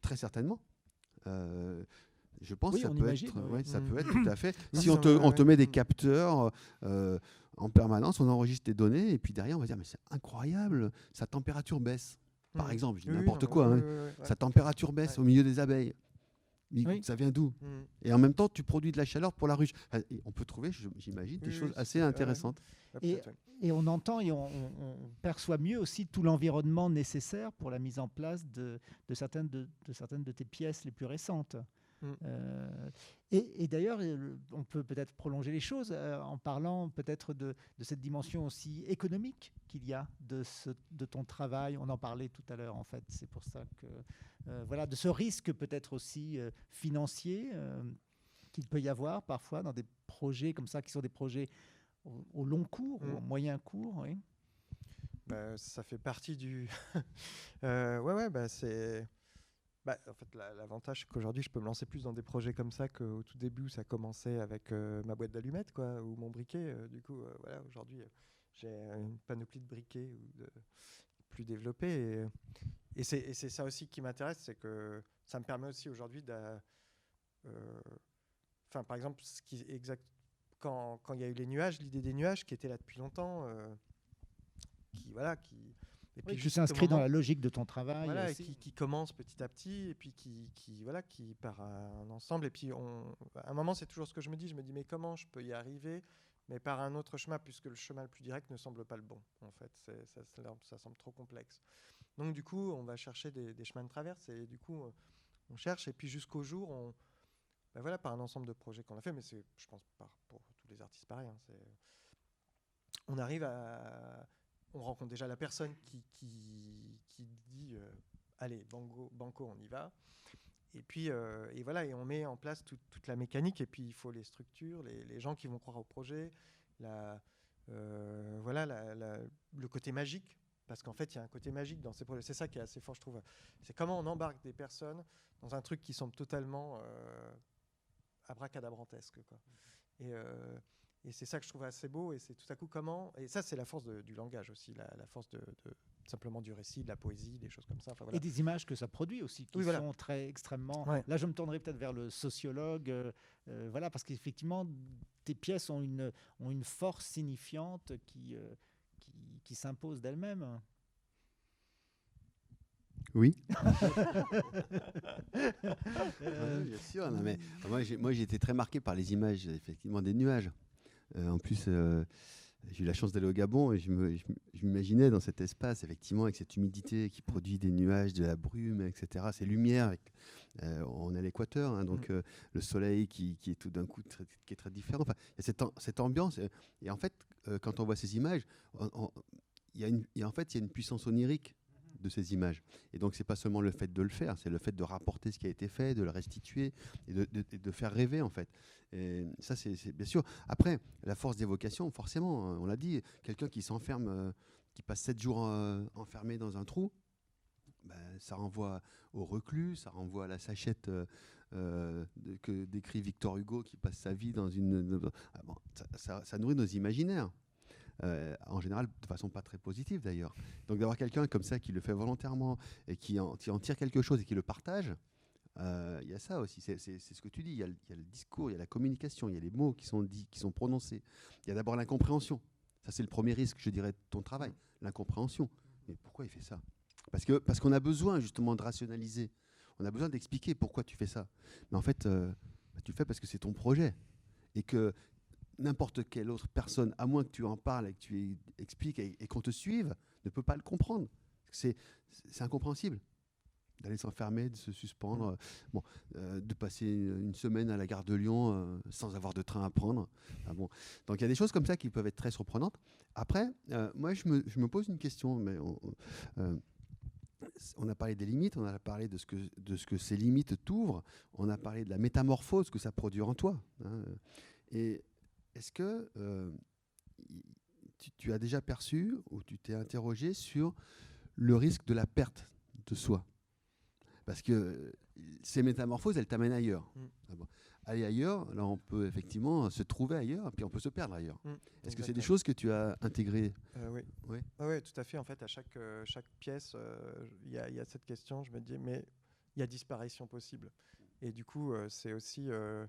Très certainement. Euh, je pense que ça, peut, être, ça peut être tout à fait. si on te, met des capteurs euh, en permanence, on enregistre tes données, et puis derrière, on va dire mais c'est incroyable, sa température baisse. Par mm. exemple, je dis n'importe quoi, hein. sa température baisse au milieu des abeilles. Mais Oui. Ça vient d'où Mm. Et en même temps, tu produis de la chaleur pour la ruche. Et on peut trouver, j'imagine, des Oui, choses assez intéressantes. Ouais, Et- on entend et on, on- on perçoit mieux aussi tout l'environnement nécessaire pour la mise en place de, de certaines, de, de certaines de tes pièces les plus récentes. Mm. Euh, et et d'ailleurs, euh, on peut peut-être prolonger les choses euh, en parlant peut-être de, de cette dimension aussi économique qu'il y a de, ce, de ton travail. On en parlait tout à l'heure, en fait. C'est pour ça que, euh, voilà, de ce risque peut-être aussi euh, financier euh, qu'il peut y avoir parfois dans des projets comme ça, qui sont des projets au, au long cours ou Mm. au moyen cours. Oui. Bah, ça fait partie du. <laughs> Euh, ouais, ouais, bah, c'est. Bah, en fait, la- l'avantage, c'est qu'aujourd'hui, je peux me lancer plus dans des projets comme ça qu'au tout début où ça commençait avec euh, ma boîte d'allumettes, quoi, ou mon briquet. euh, du coup, euh, voilà, aujourd'hui, j'ai une panoplie de briquets plus développée. Et, et c'est ça aussi qui m'intéresse, c'est que ça me permet aussi aujourd'hui de. Enfin, par exemple, exact. Quand il y a eu les nuages, l'idée des nuages qui était là depuis longtemps, qui voilà, qui et Oui, qui s'inscrit dans la logique de ton travail. voilà, et qui, qui commence petit à petit et puis qui, qui voilà qui part à un ensemble. Et puis on à un moment c'est toujours ce que je me dis. Je me dis mais comment je peux y arriver mais par un autre chemin puisque le chemin le plus direct ne semble pas le bon en fait. Ça, ça, ça semble trop complexe. Donc du coup on va chercher des, des chemins de traverse et du coup on, cherche. Et puis jusqu'au jour on ben voilà par un ensemble de projets qu'on a fait mais c'est je pense par pour tous les artistes pareil hein, on arrive à on rencontre déjà la personne qui, dit euh, allez banco, banco on y va. Et puis euh, et voilà et on met en place toute- la mécanique et puis il faut les structures les, gens qui vont croire au projet la, euh, voilà le côté magique parce qu'en fait il y a un côté magique dans ces projets. C'est ça qui est assez fort je trouve. C'est comment on embarque des personnes dans un truc qui semble totalement abracadabrantesque quoi. Et et c'est ça que je trouve assez beau, et c'est tout à coup comment. Et ça, c'est la force de- du langage aussi, la, la force de, de- simplement du récit, de la poésie, des choses comme ça. Enfin, voilà. Et des images que ça produit aussi, qui Oui, voilà. sont très extrêmement. Ouais. Là, je me tournerai peut-être vers le sociologue, euh, euh, voilà, parce qu'effectivement, tes pièces ont une, ont une force signifiante qui, euh, qui, qui s'impose d'elle-même. Oui. <laughs> Euh, bien sûr. non, mais moi, j'ai, moi, j'ai été très marqué par les images, effectivement, des nuages. Euh, en plus, euh, j'ai eu la chance d'aller au Gabon et je, m'imaginais dans cet espace, effectivement, avec cette humidité qui produit des nuages, de la brume, etc. Ces lumières. avec- euh, on est à l'équateur, hein, donc euh, le soleil qui, qui est tout d'un coup très, qui est très différent. Enfin, il y a cette, am- cette ambiance. Et en fait, euh, quand on voit ces images, on- on- y il y a- en fait, il y a une puissance onirique de ces images. Et donc, c'est pas seulement le fait de le faire, c'est le fait de rapporter ce qui a été fait, de le restituer et de, de- faire rêver, en fait. Et ça, c'est bien sûr. Après, la force d'évocation, forcément, on l'a dit, quelqu'un qui s'enferme, euh, qui passe sept jours euh, enfermé dans un trou, ben, ça renvoie au reclus, ça renvoie à la sachette euh, de- que décrit Victor Hugo qui passe sa vie dans une. Ah bon, ça nourrit nos imaginaires. Euh, en général, de façon pas très positive d'ailleurs. Donc d'avoir quelqu'un comme ça qui le fait volontairement et qui en, tire quelque chose et qui le partage, euh, il y a ça aussi. C'est ce que tu dis. Il y, a le- discours, il y a la communication, il y a les mots qui sont dits, qui sont prononcés. Il y a d'abord l'incompréhension. Ça, c'est le premier risque, je dirais, de ton travail. L'incompréhension. Mais pourquoi il fait ça? Parce que parce qu'on a besoin justement de rationaliser. On a besoin d'expliquer pourquoi tu fais ça. Mais en fait, euh, bah, tu le fais parce que c'est ton projet. Et que n'importe quelle autre personne, à moins que tu en parles et que tu expliques et, qu'on te suive, ne peut pas le comprendre. C'est incompréhensible d'aller s'enfermer, de se suspendre, euh, bon, euh, de passer une, semaine à la gare de Lyon euh, sans avoir de train à prendre. Ah. Donc il y a des choses comme ça qui peuvent être très surprenantes. Après, moi je me, pose une question, mais on a parlé des limites, on a parlé de ce que, de ce que ces limites t'ouvrent, on a parlé de la métamorphose que ça produit en toi. hein. Et est-ce que euh, tu, tu as déjà perçu ou tu t'es interrogé sur le risque de la perte de soi? Parce que ces métamorphoses, elles t'amènent ailleurs. Mm. Ah. Aller ailleurs, là on peut effectivement se trouver ailleurs, puis on peut se perdre ailleurs. Mm, Est-ce que c'est des choses que tu as intégrées? Euh, oui. Oui. Ah ouais, tout à fait. En fait, à chaque, euh, chaque pièce, il y, a- il y a cette question. Je me dis, mais il y a disparition possible. Et du coup, euh, c'est aussi euh,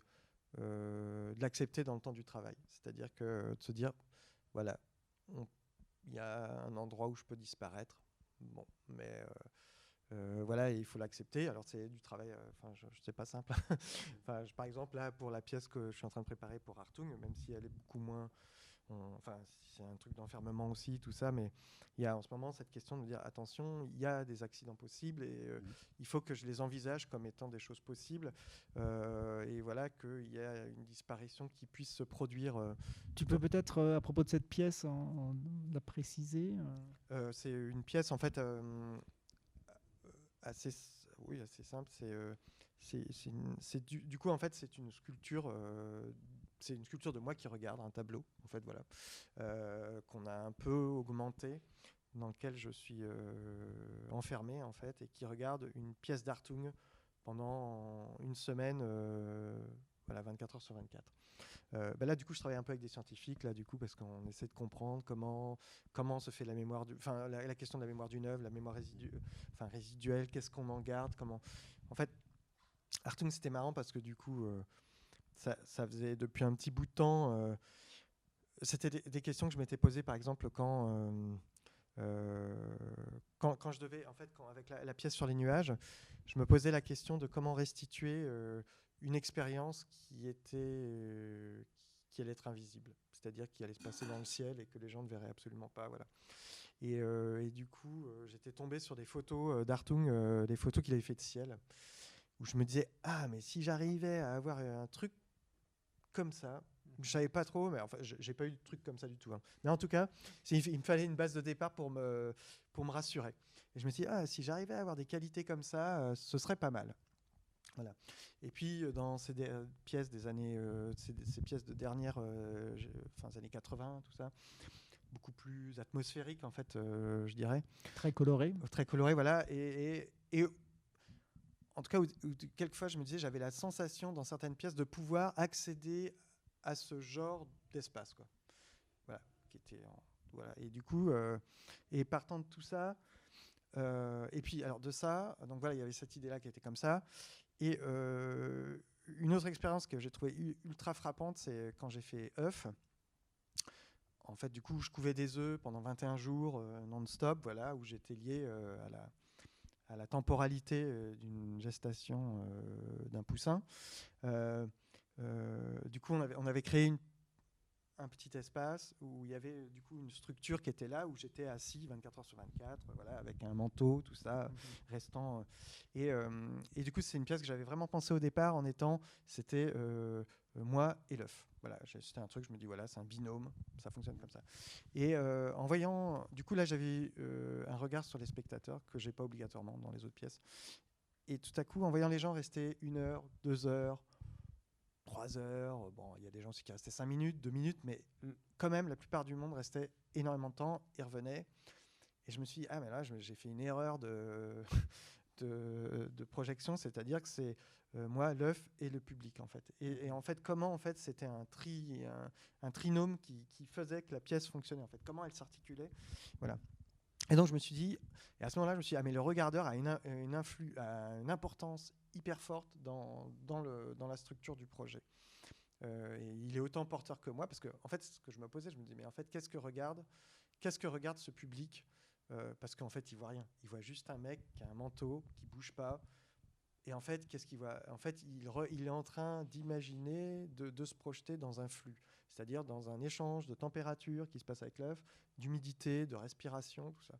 de l'accepter dans le temps du travail. C'est-à-dire que de se dire, voilà, il y a un endroit où je peux disparaître. Bon, mais euh, Euh, voilà, il faut l'accepter. Alors c'est du travail, euh, enfin, je, sais pas simple. <laughs> enfin, par exemple là pour la pièce que je suis en train de préparer pour Hartung, même si elle est beaucoup moins enfin, c'est un truc d'enfermement aussi, tout ça, mais il y a en ce moment cette question de dire attention, il y a des accidents possibles et euh, il faut que je les envisage comme étant des choses possibles euh, et voilà qu'il y a une disparition qui puisse se produire. Euh, tu peux peut-être à propos de cette pièce en, la préciser C'est une pièce en fait assez, oui, assez simple. C'est c'est du, du, coup en fait c'est une sculpture c'est une sculpture de moi qui regarde un tableau, en fait, voilà, euh, qu'on a un peu augmenté, dans lequel je suis euh, enfermé, en fait, et qui regarde une pièce d'Artung pendant une semaine, euh, voilà, 24 heures sur 24. Ben là, du coup, je travaille un peu avec des scientifiques, là, du coup, parce qu'on essaie de comprendre comment, comment se fait la mémoire, enfin, la, question de la mémoire d'une œuvre, la mémoire résiduelle, qu'est-ce qu'on en garde, comment. En fait, Artung, c'était marrant parce que du coup, ça, faisait depuis un petit bout de temps. Euh, c'était des, questions que je m'étais posées, par exemple, quand, euh, euh, quand, je devais, en fait, quand, avec la, pièce sur les nuages, je me posais la question de comment restituer une expérience qui était qui allait être invisible, c'est-à-dire qui allait se passer dans le ciel et que les gens ne verraient absolument pas, voilà. Et, et du coup, j'étais tombé sur des photos d'Artung, des photos qu'il avait fait de ciel, où je me disais ah mais si j'arrivais à avoir un truc comme ça. Je savais pas trop, mais enfin, j'ai pas eu de truc comme ça du tout. Hein. Mais en tout cas, il me fallait une base de départ pour me, pour me rassurer. Et je me suis dit, ah, si j'arrivais à avoir des qualités comme ça, euh, ce serait pas mal. Voilà. Et puis, euh, dans ces euh, pièces des années, ces, pièces de dernière, fin des années 80, tout ça, beaucoup plus atmosphériques, en fait, je dirais. Très coloré. Très coloré, voilà. Et, et, et en tout cas, quelquefois, je me disais, j'avais la sensation dans certaines pièces de pouvoir accéder à ce genre d'espace, quoi. Voilà. Et du coup, euh, et partant de tout ça, euh, et puis alors de ça, donc voilà, il y avait cette idée-là qui était comme ça, et euh, une autre expérience que j'ai trouvée ultra frappante, c'est quand j'ai fait œuf. En fait, du coup, je couvais des œufs pendant 21 jours non-stop, voilà, où j'étais lié à la à la temporalité euh, d'une gestation euh, d'un poussin. Euh, du coup, on avait, on avait créé une un petit espace où il y avait du coup une structure qui était là où j'étais assis 24 heures sur 24 voilà avec un manteau tout ça mhm. restant et, et, du coup c'est une pièce que j'avais vraiment pensé au départ en étant c'était moi et l'œuf voilà, c'était un truc, je me dis, voilà, c'est un binôme, ça fonctionne comme ça. Et euh, en voyant, du coup, là, j'avais euh, un regard sur les spectateurs que j'ai pas obligatoirement dans les autres pièces. Et tout à coup, en voyant les gens rester une heure, deux heures, trois heures, bon, il y a des gens aussi qui restaient cinq minutes, deux minutes, mais quand même, la plupart du monde restait énormément de temps et revenait. Et je me suis dit, ah, mais là, j'ai fait une erreur de, <laughs> de, de projection, c'est-à-dire que c'est euh, moi, l'œuf et le public, en fait. Et, en fait, comment, en fait, c'était un, tri, un, trinôme qui, faisait que la pièce fonctionnait, en fait. Comment elle s'articulait. Voilà. Et donc, je me suis dit, et à ce moment-là, je me suis dit, ah, mais le regardeur a une, une, influ, une importance hyper forte dans, dans, le, dans la structure du projet. Euh, et il est autant porteur que moi, parce que, en fait, ce que je me posais, je me dis, mais en fait, qu'est-ce que regarde, qu'est-ce que regarde ce public euh, Parce qu'en fait, il voit rien. Il voit juste un mec qui a un manteau, qui bouge pas, et en fait, qu'est-ce qu'il voit? En fait, il, il, est en train d'imaginer de, se projeter dans un flux, c'est-à-dire dans un échange de température qui se passe avec l'œuf, d'humidité, de respiration, tout ça.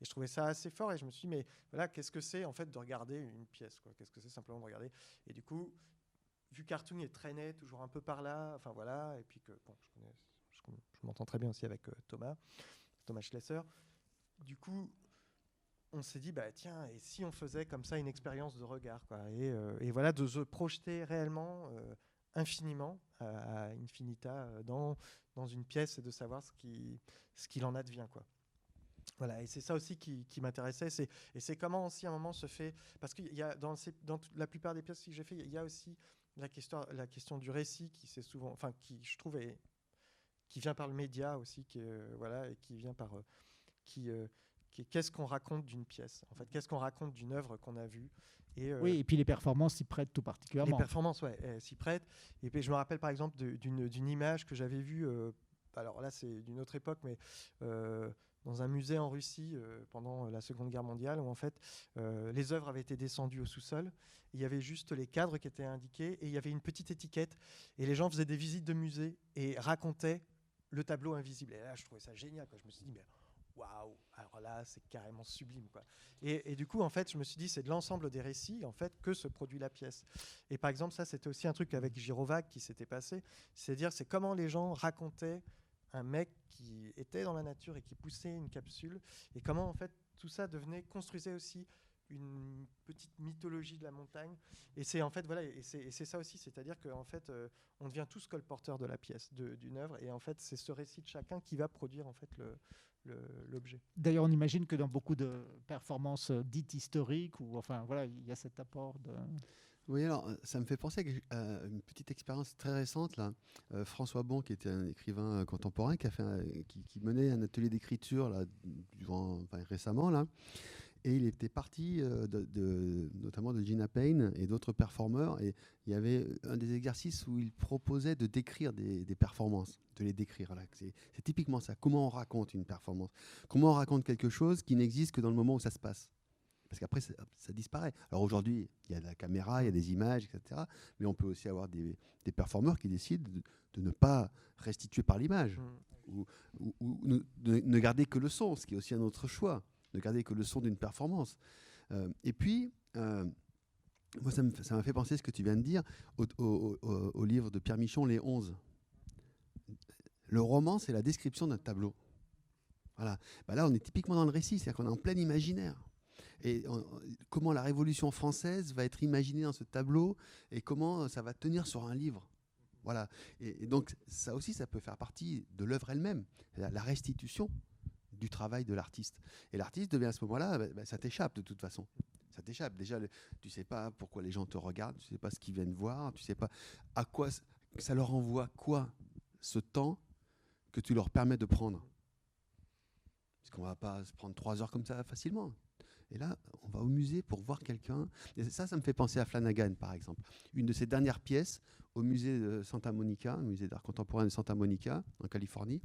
Et je trouvais ça assez fort et je me suis dit, mais voilà, qu'est-ce que c'est en fait de regarder une pièce Qu'est-ce que c'est simplement de regarder? Et du coup, vu qu'Artung est traîné toujours un peu par là, enfin voilà, et puis que, bon, je, je, m'entends très bien aussi avec euh, Thomas, Thomas Schlesser, du coup, on s'est dit, bah, tiens, et si on faisait comme ça une expérience de regard quoi, et, euh, voilà, de se projeter réellement, euh, infiniment, à, infinita, dans, dans une pièce et de savoir ce qu'il ce qu'il en advient. Quoi. Voilà, et c'est ça aussi qui, qui m'intéressait. C'est, et c'est comment aussi à un moment se fait. Parce qu'il y a dans, dans la plupart des pièces que j'ai fait, il y a aussi la question, la question du récit qui c'est souvent. Enfin, qui je trouve qui vient par le média aussi, qui, voilà, et qui vient par. qui, qu'est-ce qu'on raconte d'une pièce En fait, qu'est-ce qu'on raconte d'une œuvre qu'on a vue et, euh, Oui, et puis les performances s'y prêtent tout particulièrement. Les performances, ouais, s'y prêtent. Et puis je me rappelle par exemple d'une image que j'avais vue. Euh, alors là, c'est d'une autre époque, mais euh, dans un musée en Russie euh, pendant la Seconde Guerre mondiale, où en fait euh, les œuvres avaient été descendues au sous-sol. Il y avait juste les cadres qui étaient indiqués et il y avait une petite étiquette. Et les gens faisaient des visites de musée et racontaient le tableau invisible. Et là, je trouvais ça génial. Je me suis dit, mais waouh, alors là, c'est carrément sublime. Et, du coup, en fait, je me suis dit, c'est de l'ensemble des récits en fait que se produit la pièce. Et par exemple, ça, c'était aussi un truc avec Girovac qui s'était passé. C'est-à-dire, c'est comment les gens racontaient un mec qui était dans la nature et qui poussait une capsule, et comment en fait tout ça devenait, construisait aussi une petite mythologie de la montagne. Et c'est en fait voilà, et c'est ça aussi, c'est-à-dire qu'en fait, euh, on devient tous colporteurs de la pièce, d'une œuvre, et en fait, c'est ce récit de chacun qui va produire en fait l'objet. D'ailleurs, on imagine que dans beaucoup de performances dites historiques, ou enfin voilà, il y a cet apport de. Oui, alors ça me fait penser à une petite expérience très récente. Là. Euh, François Bon, qui était un écrivain contemporain, qui, a fait qui, menait un atelier d'écriture là, récemment. Là. Et il était parti euh, de, notamment de Gina Payne et d'autres performeurs. Et il y avait un des exercices où il proposait de décrire des, performances, de les décrire. C'est typiquement ça. Comment on raconte une performance? Comment on raconte quelque chose qui n'existe que dans le moment où ça se passe? Parce qu'après, ça, disparaît. Alors aujourd'hui, il y a la caméra, il y a des images, etc. Mais on peut aussi avoir des, performeurs qui décident de, ne pas restituer par l'image, mm. ou, de ne garder que le son, ce qui est aussi un autre choix, ne garder que le son d'une performance. Euh, et puis, euh, moi, ça m'a fait penser ce que tu viens de dire au, livre de Pierre Michon, Les 11. Le roman, c'est la description d'un tableau. Voilà. Bah là, on est typiquement dans le récit, c'est-à-dire qu'on est en plein imaginaire et comment la Révolution française va être imaginée dans ce tableau et comment ça va tenir sur un livre. Voilà. Et, donc ça aussi, ça peut faire partie de l'œuvre elle-même, la, restitution du travail de l'artiste. Et l'artiste devient à ce moment-là, bah, bah, ça t'échappe de toute façon. Ça t'échappe. Déjà, tu sais pas pourquoi les gens te regardent, tu sais pas ce qu'ils viennent voir, tu sais pas à quoi ça leur envoie quoi ce temps que tu leur permets de prendre. Parce qu'on va pas se prendre trois heures comme ça facilement. Et là, on va au musée pour voir quelqu'un. Et ça, ça me fait penser à Flanagan, par exemple. Une de ses dernières pièces au musée de Santa Monica, musée d'art contemporain de Santa Monica, en Californie.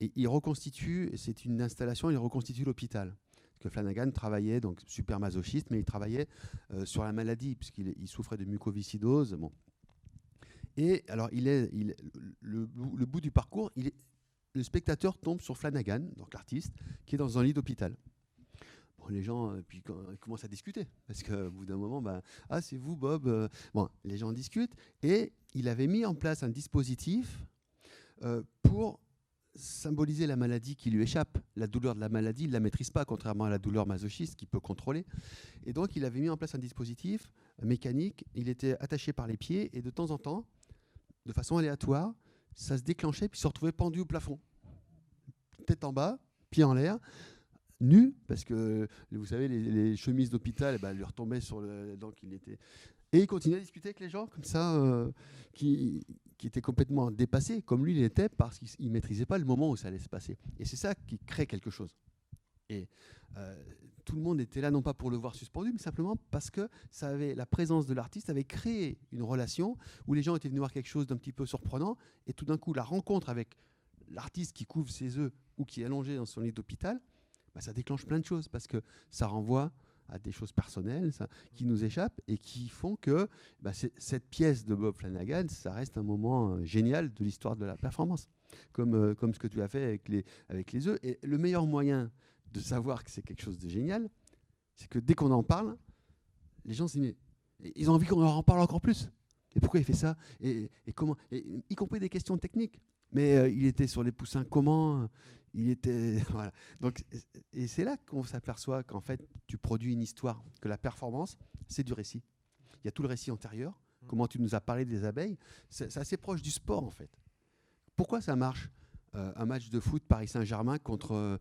Et il reconstitue, c'est une installation, il reconstitue l'hôpital. Que Flanagan travaillait, donc super masochiste, mais il travaillait euh, sur la maladie, puisqu'il il souffrait de mucoviscidose. Et alors, il est, il, le, bout du parcours, le spectateur tombe sur Flanagan, donc l'artiste, qui est dans un lit d'hôpital les gens euh, puis, commencent à discuter. Parce qu'au bout d'un moment, ben, ah, c'est vous, Bob. Euh. Bon, les gens discutent. Et il avait mis en place un dispositif euh, pour symboliser la maladie qui lui échappe. La douleur de la maladie, il ne la maîtrise pas, contrairement à la douleur masochiste qu'il peut contrôler. Et donc, il avait mis en place un dispositif mécanique. Il était attaché par les pieds et de temps en temps, de façon aléatoire, ça se déclenchait puis se retrouvait pendu au plafond. Tête en bas, pied en l'air nu, parce que vous savez, les, chemises d'hôpital, eh ben, lui retombaient sur le. Donc il était. Et il continuait à discuter avec les gens comme ça, euh, qui, qui étaient complètement dépassés, comme lui il était, parce qu'il ne maîtrisait pas le moment où ça allait se passer. Et c'est ça qui crée quelque chose. Et euh, tout le monde était là, non pas pour le voir suspendu, mais simplement parce que ça avait, la présence de l'artiste avait créé une relation où les gens étaient venus voir quelque chose d'un petit peu surprenant, et tout d'un coup, la rencontre avec l'artiste qui couvre ses œufs ou qui est allongé dans son lit d'hôpital, bah, ça déclenche plein de choses parce que ça renvoie à des choses personnelles qui nous échappent et qui font que bah, cette pièce de Bob Flanagan, ça reste un moment euh, génial de l'histoire de la performance, comme, euh, comme ce que tu as fait avec les, avec les œufs. Et le meilleur moyen de savoir que c'est quelque chose de génial, c'est que dès qu'on en parle, les gens se disent, mais ils ont envie qu'on leur en parle encore plus. Et pourquoi il fait ça? Et, comment? Y compris des questions techniques. Mais euh, il était sur les poussins comment il était <laughs> voilà. Donc et c'est là qu'on s'aperçoit qu'en fait tu produis une histoire, que la performance c'est du récit. Il y a tout le récit antérieur. Mm. Comment tu nous as parlé des abeilles, c'est assez proche du sport en fait. Pourquoi ça marche euh, un match de foot Paris Saint-Germain contre euh,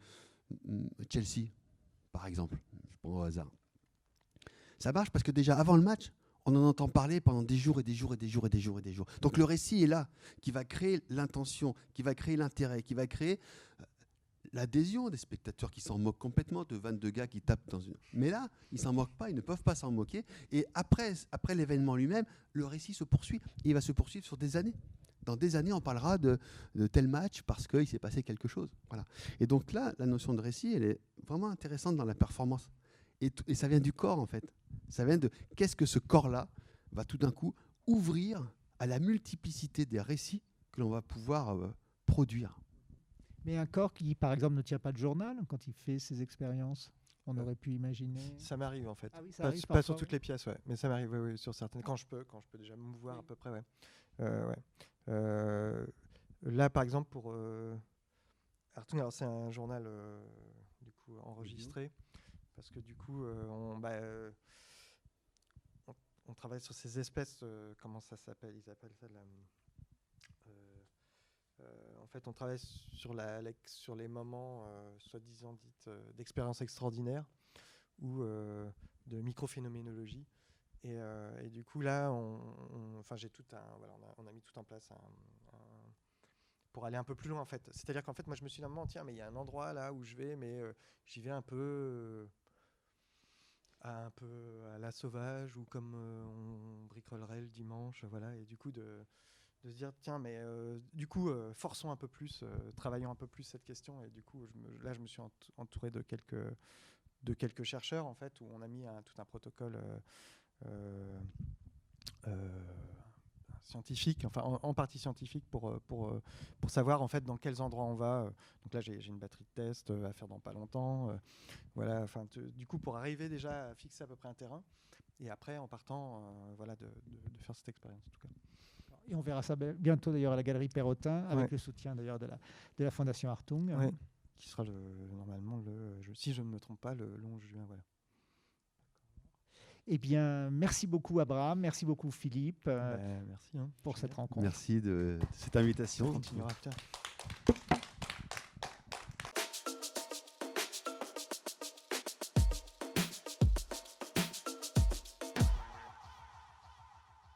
Chelsea par exemple, je prends au hasard. Ça marche parce que déjà avant le match, on en entend parler pendant des jours et des jours et des jours et des jours et des jours. Donc le récit est là, qui va créer l'intention, qui va créer l'intérêt, qui va créer euh, l'adhésion des spectateurs qui s'en moquent complètement de 22 gars qui tapent dans une. Mais là, ils s'en moquent pas, ils ne peuvent pas s'en moquer. Et après, après l'événement lui-même, le récit se poursuit. il va se poursuivre sur des années. dans des années, on parlera de, tel match parce qu'il s'est passé quelque chose. Voilà. Et donc là, la notion de récit, elle est vraiment intéressante dans la performance. Et, et ça vient du corps, en fait. Ça vient de qu'est-ce que ce corps-là va tout d'un coup ouvrir à la multiplicité des récits que l'on va pouvoir euh, produire. Mais un corps qui, par exemple, ne tient pas de journal quand il fait ses expériences on aurait pu imaginer. Ça m'arrive en fait. Ah oui, ça pas, arrive pas sur toutes les pièces, ouais. Mais ça m'arrive, oui, oui, sur certaines. Quand je peux, quand je peux déjà me mouvoir à peu près, ouais. Euh, ouais. Euh, là, par exemple, pour euh, c'est un journal euh, du coup enregistré parce que du coup, euh, on, bah, euh, on, travaille sur ces espèces. euh, comment ça s'appelle? Ils appellent ça la. euh, euh, en fait, on travaille sur, la, sur les moments soi-disant dites d'expérience extraordinaire ou de microphénoménologie. Et, et du coup, là, on, j'ai tout un, voilà, on, a, mis tout en place pour aller un peu plus loin, en fait. C'est-à-dire qu'en fait, moi, je me suis dit, tiens, mais il y a un endroit là où je vais, mais j'y vais un peu, à, un peu à la sauvage ou comme euh, on bricolerait le dimanche, voilà. Et du coup, de, se dire, tiens, mais euh, du coup, euh, forçons un peu plus, travaillons un peu plus cette question. Et du coup, là, je me suis ent- entouré de quelques, de quelques chercheurs, en fait, où on a mis un- tout un protocole scientifique, enfin en, en partie scientifique, pour, euh, pour, euh, pour savoir en fait dans quels endroits on va. euh. Donc là, j'ai une batterie de test euh, à faire dans pas longtemps. voilà, enfin, du coup, pour arriver déjà à fixer à peu près un terrain. Et après, en partant, euh, voilà, de, de- de faire cette expérience, en tout cas. Et on verra ça bi- bientôt d'ailleurs à la galerie Perrotin, avec Ouais. le soutien d'ailleurs de la, de la Fondation Hartung. Ouais. Qui sera le, normalement, le, je- si je ne me trompe pas, le 11 juin. Voilà. Eh bien, merci beaucoup Abraham, merci beaucoup Philippe euh, Ben, merci. hein. pour cette rencontre. Merci de cette On invitation. continuera.